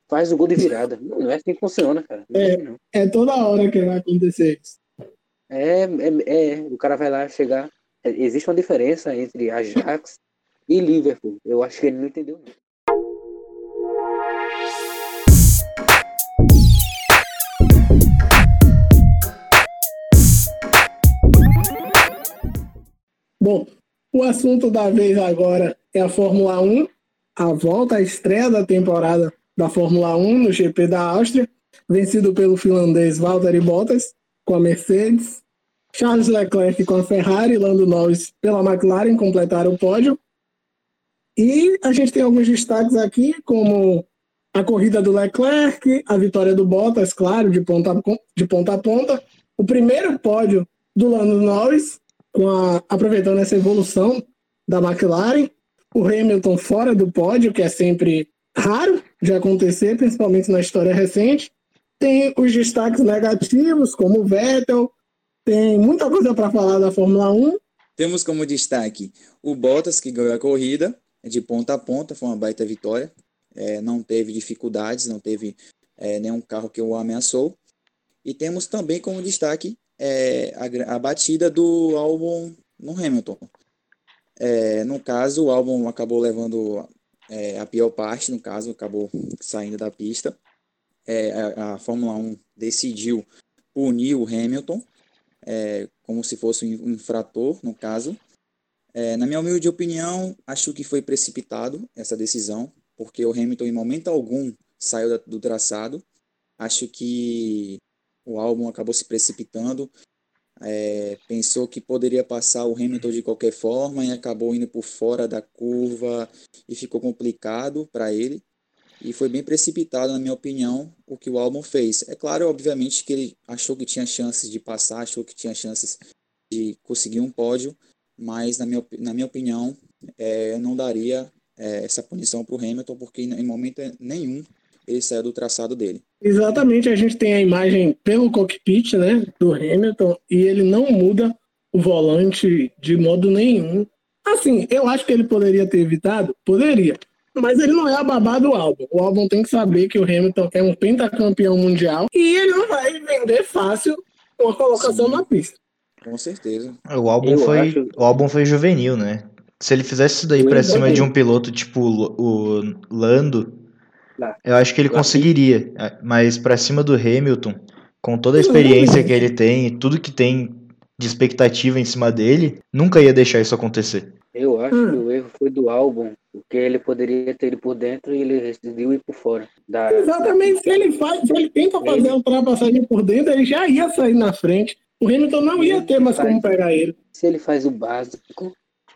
faz o gol de virada. Não, não é assim que funciona, cara. É, é, toda hora que vai acontecer isso. É, é, é, o cara vai lá chegar. É, existe uma diferença entre Ajax e Liverpool. Eu acho que ele não entendeu. Não. Bom, o assunto da vez agora é a Fórmula 1, a volta, a estreia da temporada da Fórmula 1 no GP da Áustria, vencido pelo finlandês Valtteri Bottas com a Mercedes, Charles Leclerc com a Ferrari e Lando Norris pela McLaren completaram o pódio. E a gente tem alguns destaques aqui, como a corrida do Leclerc, a vitória do Bottas, claro, de ponta, a, de ponta a ponta. O primeiro pódio do Lando Norris, a, aproveitando essa evolução da McLaren. O Hamilton fora do pódio, que é sempre raro de acontecer, principalmente na história recente. Tem os destaques negativos, como o Vettel. Tem muita coisa para falar da Fórmula 1. Temos como destaque o Bottas, que ganhou a corrida de ponta a ponta, foi uma baita vitória. É, não teve dificuldades, não teve é, nenhum carro que o ameaçou. E temos também como destaque é, a, a, batida do álbum no Hamilton. É, no caso, o álbum acabou levando é, a pior parte, no caso, acabou saindo da pista. É, a, a, Fórmula 1 decidiu punir o Hamilton, é, como se fosse um infrator, no caso. É, na minha humilde opinião, acho que foi precipitado essa decisão, porque o Hamilton, em momento algum, saiu da, do traçado. Acho que o álbum acabou se precipitando. É, pensou que poderia passar o Hamilton de qualquer forma e acabou indo por fora da curva e ficou complicado para ele. E foi bem precipitado, na minha opinião, o que o álbum fez. É claro, obviamente, que ele achou que tinha chances de passar, achou que tinha chances de conseguir um pódio, mas, na minha, na minha opinião, é, não daria é, essa punição para o Hamilton, porque em momento nenhum ele saiu do traçado dele. Exatamente, a gente tem a imagem pelo cockpit, né, do Hamilton, e ele não muda o volante de modo nenhum. Assim, eu acho que ele poderia ter evitado, poderia, mas ele não é a babá do álbum. O álbum tem que saber que o Hamilton é um pentacampeão mundial e ele não vai vender fácil uma colocação Sim. na pista. Com certeza. O álbum, foi, acho... o álbum foi juvenil, né? Se ele fizesse isso daí para cima de um piloto tipo o Lando, eu acho que ele conseguiria, é, mas para cima do Hamilton, com toda a experiência que ele tem e tudo que tem de expectativa em cima dele, nunca ia deixar isso acontecer. Eu acho hum. que o erro foi do álbum, porque ele poderia ter ido por dentro e ele decidiu ir por fora. Da... Exatamente, se ele faz, se ele tenta fazer ele... a ultrapassagem por dentro, ele já ia sair na frente. O Hamilton não ia ter mais faz... como pegar ele. Se ele faz o básico,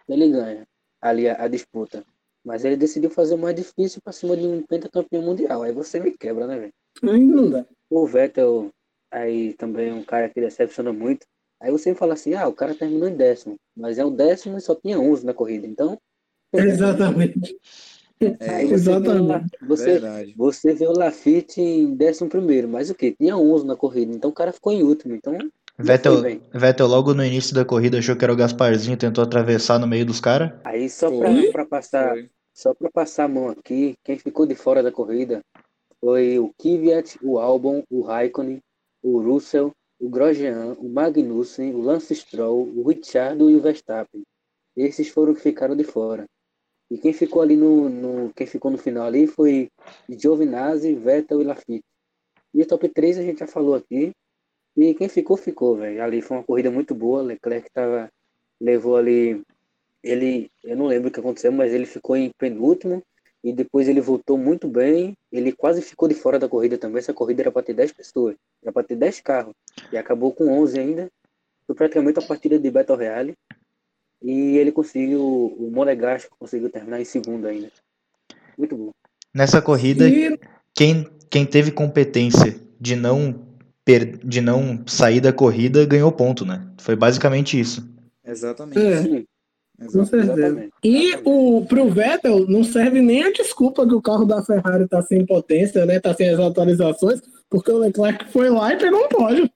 ele ganha ali a, a disputa. Mas ele decidiu fazer o mais difícil pra cima de um pentacampeão mundial. Aí você me quebra, né, velho? Aí não dá. O Vettel, aí também é um cara que decepciona muito. Aí você fala assim, ah, o cara terminou em décimo. Mas é o décimo e só tinha 11 na corrida. Então... *laughs* Exatamente. *laughs* É, você Exatamente. Vê você, você vê o Lafitte em décimo primeiro. Mas o quê? Tinha 11 na corrida. Então o cara ficou em último. Então Vettel, Vettel logo no início da corrida achou que era o Gasparzinho, tentou atravessar no meio dos caras. Aí só pra, pra, passar, só pra passar a mão aqui, quem ficou de fora da corrida foi o Kvyat, o Albon, o Raikkonen, o Russell, o Grosjean, o Magnussen, o Lance Stroll, o Ricciardo e o Verstappen. Esses foram que ficaram de fora. E quem ficou ali no, no quem ficou no final ali foi Giovinazzi, Vettel e Lafitte. E o top 3 a gente já falou aqui, e quem ficou, ficou, velho. Ali foi uma corrida muito boa. Leclerc tava, levou ali. Ele, eu não lembro o que aconteceu, mas ele ficou em penúltimo e depois ele voltou muito bem. Ele quase ficou de fora da corrida também. Essa corrida era para ter 10 pessoas, era para ter 10 carros e acabou com 11 ainda. Foi praticamente a partida de Battle Royale e ele conseguiu, o Monegasco conseguiu terminar em segundo ainda. Muito bom. Nessa corrida, e... quem, quem teve competência de não de não sair da corrida ganhou ponto, né? Foi basicamente isso. Exatamente. É. Com certeza. E o, pro Vettel não serve nem a desculpa que o carro da Ferrari tá sem potência, né? Tá sem as atualizações, porque o Leclerc foi lá e pegou um pódio.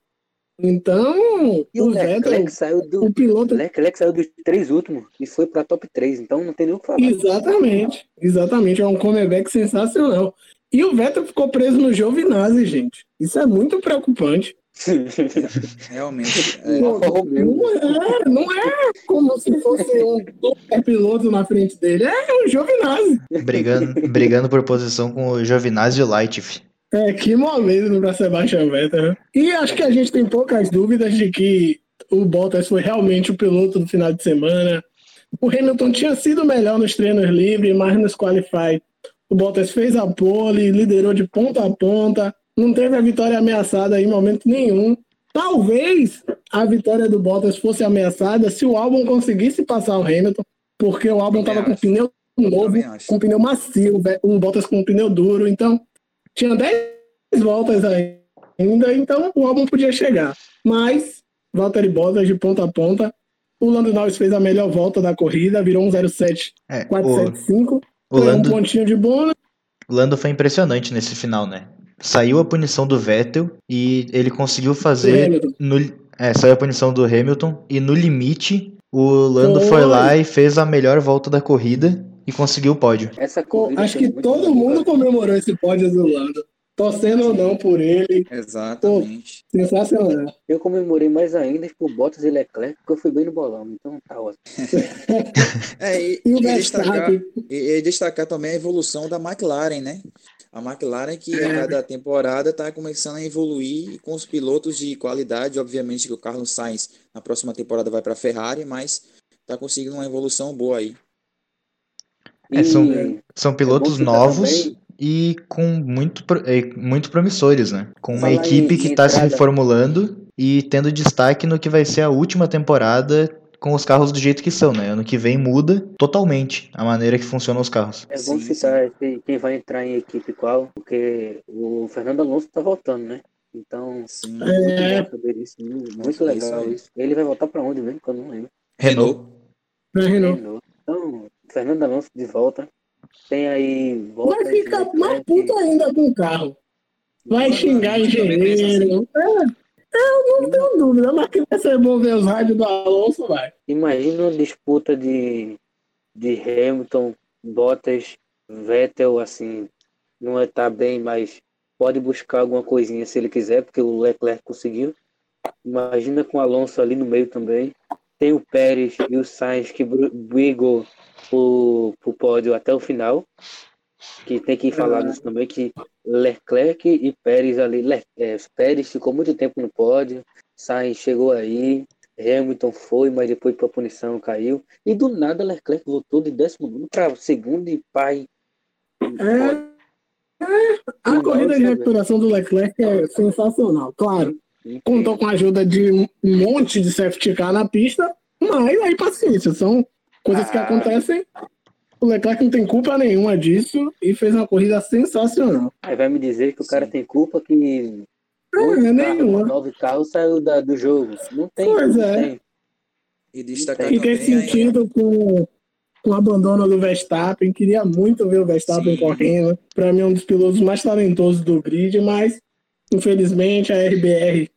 Então, e o, o Vettel, saiu do, o piloto. O Leclerc saiu dos três últimos e foi para top 3, então não tem nem o que falar. Exatamente, exatamente. É um comeback sensacional. E o Vettel ficou preso no Giovinazzi, gente. Isso é muito preocupante. *laughs* Realmente. É... Não, não, é, não é como se fosse um super piloto na frente dele. É um Giovinazzi. Brigando, brigando por posição com o Giovinazzi e o Light. É, que momento para Sebastian Vettel. E acho que a gente tem poucas dúvidas de que o Bottas foi realmente o piloto do final de semana. O Hamilton tinha sido melhor nos treinos livres, mas nos qualify o Bottas fez a pole, liderou de ponta a ponta, não teve a vitória ameaçada em momento nenhum. Talvez a vitória do Bottas fosse ameaçada se o álbum conseguisse passar o Hamilton, porque o álbum estava com pneu novo, com pneu macio, o Bottas com pneu duro. Então, tinha 10 voltas ainda, então o álbum podia chegar. Mas, Valtteri Bottas de ponta a ponta, o Lando Norris fez a melhor volta da corrida, virou um 07 é, 475, o, o Lando, um pontinho de bônus. O Lando foi impressionante nesse final, né? Saiu a punição do Vettel e ele conseguiu fazer no, é, saiu a punição do Hamilton e no limite o Lando foi, foi lá e fez a melhor volta da corrida e conseguiu o pódio. Acho que todo mundo comemorou esse pódio do Lando torcendo ou não por ele. Exatamente. Pô, sensacional. Eu comemorei mais ainda por Bottas e Leclerc, porque eu fui bem no bolão, então tá ótimo. *laughs* é, e, e, e, destacar, e, e, destacar também a evolução da McLaren, né? A McLaren que é. a cada temporada está começando a evoluir com os pilotos de qualidade. Obviamente que o Carlos Sainz na próxima temporada vai para a Ferrari, mas está conseguindo uma evolução boa aí. É, são, são pilotos novos. Também e com muito, muito promissores, né? Com uma equipe que está se reformulando e tendo destaque no que vai ser a última temporada com os carros do jeito que são, né? Ano que vem muda totalmente a maneira que funcionam os carros. É bom citar quem vai entrar em equipe qual, porque o Fernando Alonso tá voltando, né? Então, sim, é... muito legal isso. Ele vai voltar para onde mesmo? Que eu não lembro. Renault. Renault. Renault. Então, Fernando Alonso de volta. Tem aí. Vai ficar mais puto ainda com o carro. Vai xingar engenheiro. É, eu não tenho dúvida, mas que vai ser bom ver os rádios do Alonso, vai. Imagina uma disputa de, de Hamilton, Bottas, Vettel, assim, não está bem, mas pode buscar alguma coisinha se ele quiser, porque o Leclerc conseguiu. Imagina com o Alonso ali no meio também. Tem o Pérez e o Sainz que brigam pro, pro pódio até o final. Que tem que falar nisso também, que Leclerc e Pérez ali, Le, é, Pérez ficou muito tempo no pódio, Sainz chegou aí, Hamilton foi, mas depois para punição caiu. E do nada Leclerc voltou de décimo nono para segundo e pai. É, é, a corrida de recuperação do Leclerc é sensacional, claro. Contou com a ajuda de um monte de safety car na pista, mas aí paciência, são Coisas que acontecem. O Leclerc não tem culpa nenhuma disso e fez uma corrida sensacional. Aí vai me dizer que o cara tem culpa que não, é nenhuma. nove carros saiu da, do jogo. Não tem. Pois é. Tem. E destacar e tem sentido aí... com, com o abandono do Verstappen. Queria muito ver o Verstappen Sim. correndo. Para mim, é um dos pilotos mais talentosos do grid, mas infelizmente a RBR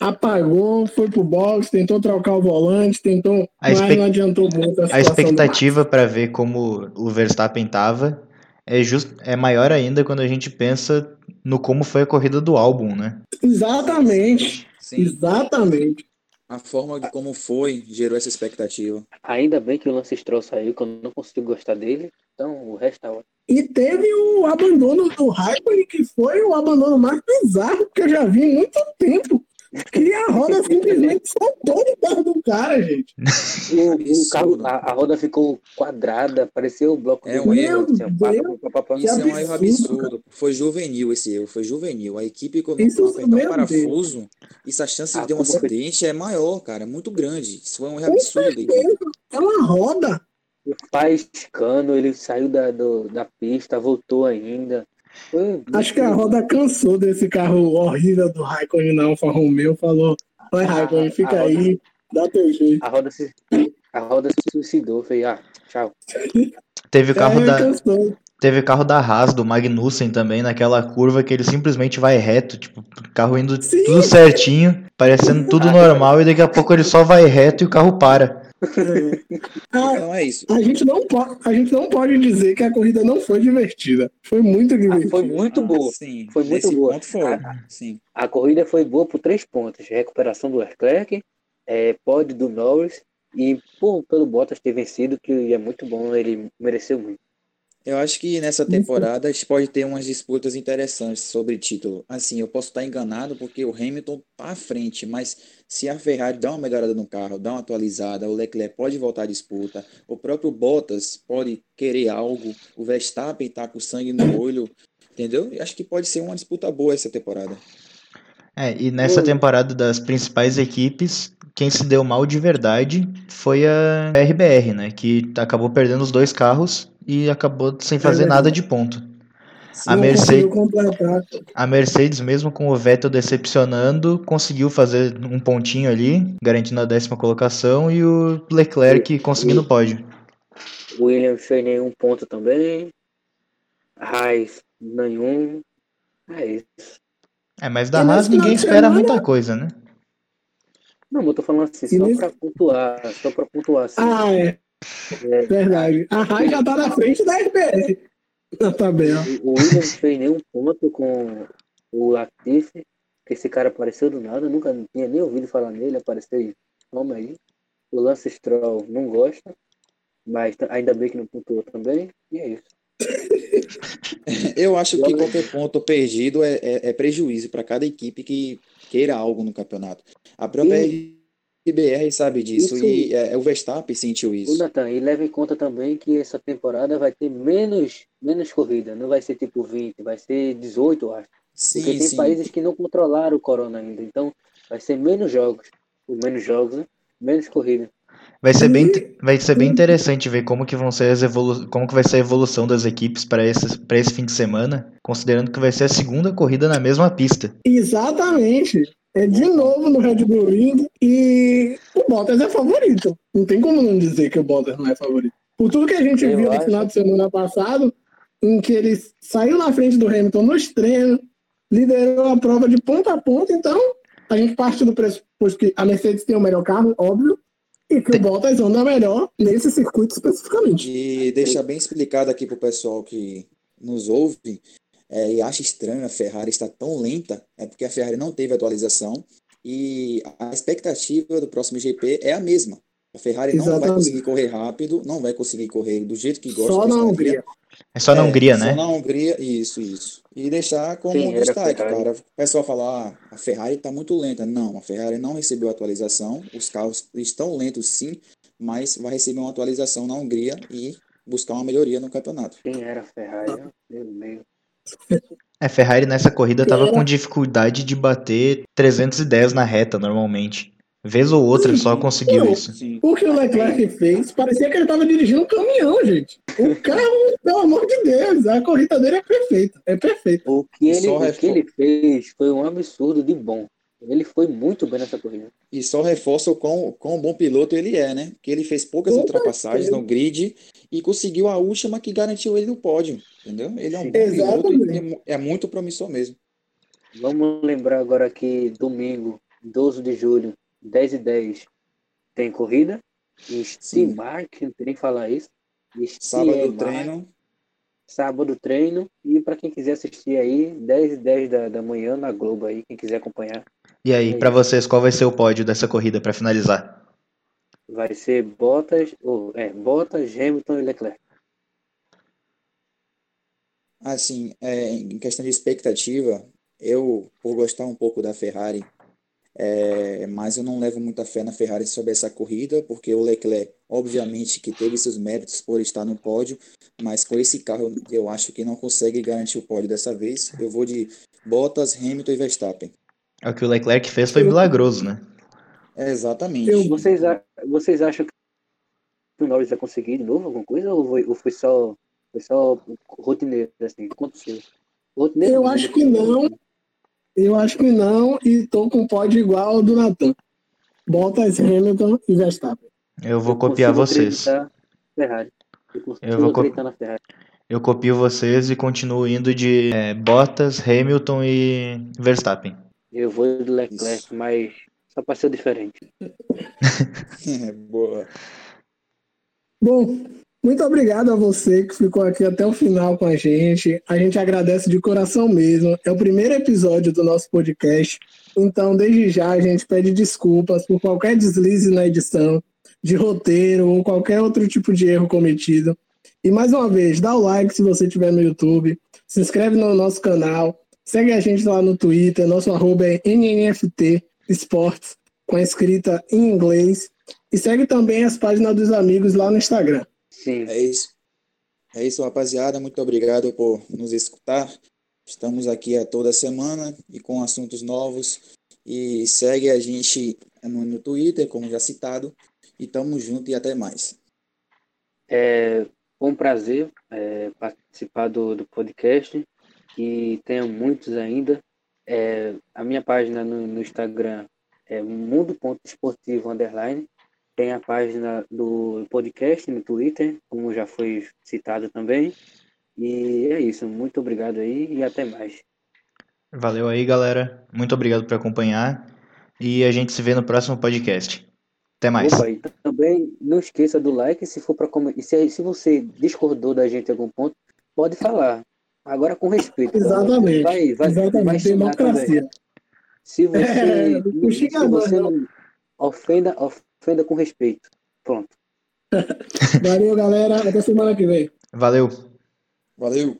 apagou, foi pro box, tentou trocar o volante, tentou, a mas não adiantou muito. A, a expectativa para ver como o Verstappen tava é, just, é maior ainda quando a gente pensa no como foi a corrida do álbum, né? Exatamente. Sim. Exatamente. A forma de como foi gerou essa expectativa. Ainda bem que o Lance Stroll saiu, que eu não consigo gostar dele, então o resto tá ótimo. E teve o abandono do Raikkonen, que foi o abandono mais bizarro que eu já vi em muito tempo. E a roda *laughs* simplesmente soltou de carro do cara, gente. O, o carro, a, a, roda ficou quadrada, parecia o bloco é um erro. Assim, Isso é um erro absurdo. Foi juvenil esse erro, foi juvenil. A equipe começou a apertar um parafuso. Deus. Isso a chance de ter um acidente é maior, cara, é muito grande. Isso foi um erro absurdo. É uma roda. O pai esticando, ele saiu da, do, da pista, voltou ainda. Acho que a roda cansou desse carro horrível do Raikkonen na Alfa Romeo. Falou: vai, Raikkonen, fica aí, dá teu jeito. A roda se, a roda se suicidou. Falei: ah, tchau. Teve o carro é, da. Cansou. Teve carro da Haas, do Magnussen também, naquela curva que ele simplesmente vai reto, tipo, o carro indo Sim. tudo certinho, parecendo tudo normal, e daqui a pouco ele só vai reto e o carro para. Ah, então é isso. A gente, não pode, a gente não pode dizer que a corrida não foi divertida. Foi muito divertida. Ah, foi muito boa. Ah, sim, foi muito boa. Ponto foi. A, sim. a corrida foi boa por três pontos: recuperação do Leclerc, é, pódio do Norris e por, pelo Bottas ter vencido, que é muito bom, ele mereceu muito. Eu acho que nessa temporada a gente pode ter umas disputas interessantes sobre título. Assim, eu posso estar enganado porque o Hamilton está à frente, mas se a Ferrari dá uma melhorada no carro, dá uma atualizada, o Leclerc pode voltar à disputa, o próprio Bottas pode querer algo, o Verstappen está com sangue no olho, entendeu? Eu acho que pode ser uma disputa boa essa temporada. É, e nessa temporada das principais equipes, quem se deu mal de verdade foi a RBR, né? Que acabou perdendo os dois carros e acabou sem fazer é nada de ponto. a, Mercedes, a Mercedes, mesmo com o Vettel decepcionando, conseguiu fazer um pontinho ali, garantindo a décima colocação, e o Leclerc conseguindo o pódio. O Williams fez nenhum ponto também. Haas nenhum. É isso. É, mas da Haas ninguém espera muita coisa, né? Não, eu tô falando assim, só nesse... pra pontuar, só pra pontuar. Assim. Ah, é. É. Verdade. A Haas já tá na frente da RBR na tabela. O Williams fez nenhum ponto com o Latifi, que esse cara apareceu do nada, nunca tinha nem ouvido falar nele, apareceu e toma aí. O Lance Stroll não gosta, mas ainda bem que não pontuou também, e é isso. *laughs* Eu acho que qualquer ponto perdido é, é, é prejuízo para cada equipe que queira algo no campeonato. A própria e... RBR sabe disso isso... e é, o Verstappen sentiu isso. O Nathan, e leva em conta também que essa temporada vai ter menos, menos corrida, não vai ser tipo 20, vai ser 18, eu acho. Sim, Porque tem sim. países que não controlaram o corona ainda, então vai ser menos jogos, menos jogos, né? menos corrida. Vai ser bem, vai ser bem interessante ver como que vão ser as evolu como que vai ser a evolução das equipes para esse, para esse fim de semana, considerando que vai ser a segunda corrida na mesma pista. Exatamente. É de novo no Red Bull Ring e o Bottas é favorito. Não tem como não dizer que o Bottas não é favorito. Por tudo que a gente Eu viu no final de semana passado, em que ele saiu na frente do Hamilton nos treinos, liderou a prova de ponta a ponta, então a gente parte do pressuposto que a Mercedes tem o melhor carro, óbvio, e que o Bottas anda melhor nesse circuito especificamente. E deixa bem explicado aqui para o pessoal que nos ouve é, e acha estranho a Ferrari estar tão lenta, é porque a Ferrari não teve atualização e a expectativa do próximo GP é a mesma. A Ferrari Exatamente. não vai conseguir correr rápido, não vai conseguir correr do jeito que gosta. Só na Hungria. É só na é, Hungria, né? Só na Hungria, isso, isso. E deixar como Sim, um destaque, cara. O pessoal falar, ah, a Ferrari está muito lenta. Não, a Ferrari não recebeu atualização. Os carros estão lentos, sim, mas vai receber uma atualização na Hungria e buscar uma melhoria no campeonato. Quem era a Ferrari? Meu meio. É, Ferrari nessa corrida estava com dificuldade de bater 310 na reta normalmente. Vez ou outra só conseguiu Não, isso. O que o Leclerc fez, parecia que ele estava dirigindo um caminhão, gente. O carro, pelo amor de Deus, a corrida dele é perfeita. É perfeita. O que ele, o que ele fez foi um absurdo de bom. Ele foi muito bem nessa corrida. E só reforça o quão, quão bom piloto ele é, né? Que ele fez poucas Opa, ultrapassagens é. no grid e conseguiu a última que garantiu ele no pódio. Entendeu? Ele é um bom Exatamente. piloto e é muito promissor mesmo. Vamos lembrar agora que domingo, 12 de julho, 10 e 10, tem corrida. Estimar, que não tem nem falar isso. Sábado treino. Sábado treino. E para quem quiser assistir aí, 10 e 10 da, da manhã na Globo aí, quem quiser acompanhar. E aí, para vocês, qual vai ser o pódio dessa corrida para finalizar? Vai ser Bottas, ou, é, Bottas, Hamilton e Leclerc. Assim, é, em questão de expectativa, eu, por gostar um pouco da Ferrari, é, mas eu não levo muita fé na Ferrari sobre essa corrida, porque o Leclerc, obviamente, que teve seus méritos por estar no pódio, mas com esse carro eu acho que não consegue garantir o pódio dessa vez. Eu vou de Bottas, Hamilton e Verstappen. É o que o Leclerc fez foi milagroso, né? É, exatamente. Vocês, vocês acham que o Norris vai conseguir de novo alguma coisa ou foi, ou foi só foi só rotineiro assim? Aconteceu? Rotineiro, eu acho que não. Eu acho que não e tô com pódio igual ao do Natan. Bottas, Hamilton e Verstappen. Eu vou eu copiar vocês. Ferrari. Eu, eu vou copiar na Ferrari. Eu copio vocês e continuo indo de é, Bottas, Hamilton e Verstappen. Eu vou de Leclerc, Isso. mas só para ser diferente. *laughs* Boa. Bom, muito obrigado a você que ficou aqui até o final com a gente. A gente agradece de coração mesmo. É o primeiro episódio do nosso podcast. Então, desde já, a gente pede desculpas por qualquer deslize na edição, de roteiro ou qualquer outro tipo de erro cometido. E mais uma vez, dá o like se você estiver no YouTube, se inscreve no nosso canal, Segue a gente lá no Twitter, nosso arroba é NNFT Esportes, com a escrita em inglês. E segue também as páginas dos amigos lá no Instagram. Sim. É isso. É isso, rapaziada. Muito obrigado por nos escutar. Estamos aqui a toda semana e com assuntos novos. E segue a gente no, no Twitter, como já citado. E tamo junto e até mais. É um prazer é, participar do, do podcast. Que tenham muitos ainda. É, a minha página no, no Instagram é mundo.esportivo underline. Tem a página do podcast no Twitter, como já foi citado também. E é isso. Muito obrigado aí e até mais. Valeu aí, galera. Muito obrigado por acompanhar. E a gente se vê no próximo podcast. Até mais. Opa, também não esqueça do like. Se for para se, se você discordou da gente em algum ponto, pode falar. Agora com respeito. Exatamente. Vai, vai, Exatamente. Vai Democracia. Se você, é, se você não ofenda, ofenda com respeito. Pronto. *laughs* Valeu, galera. Até semana que vem. Valeu. Valeu.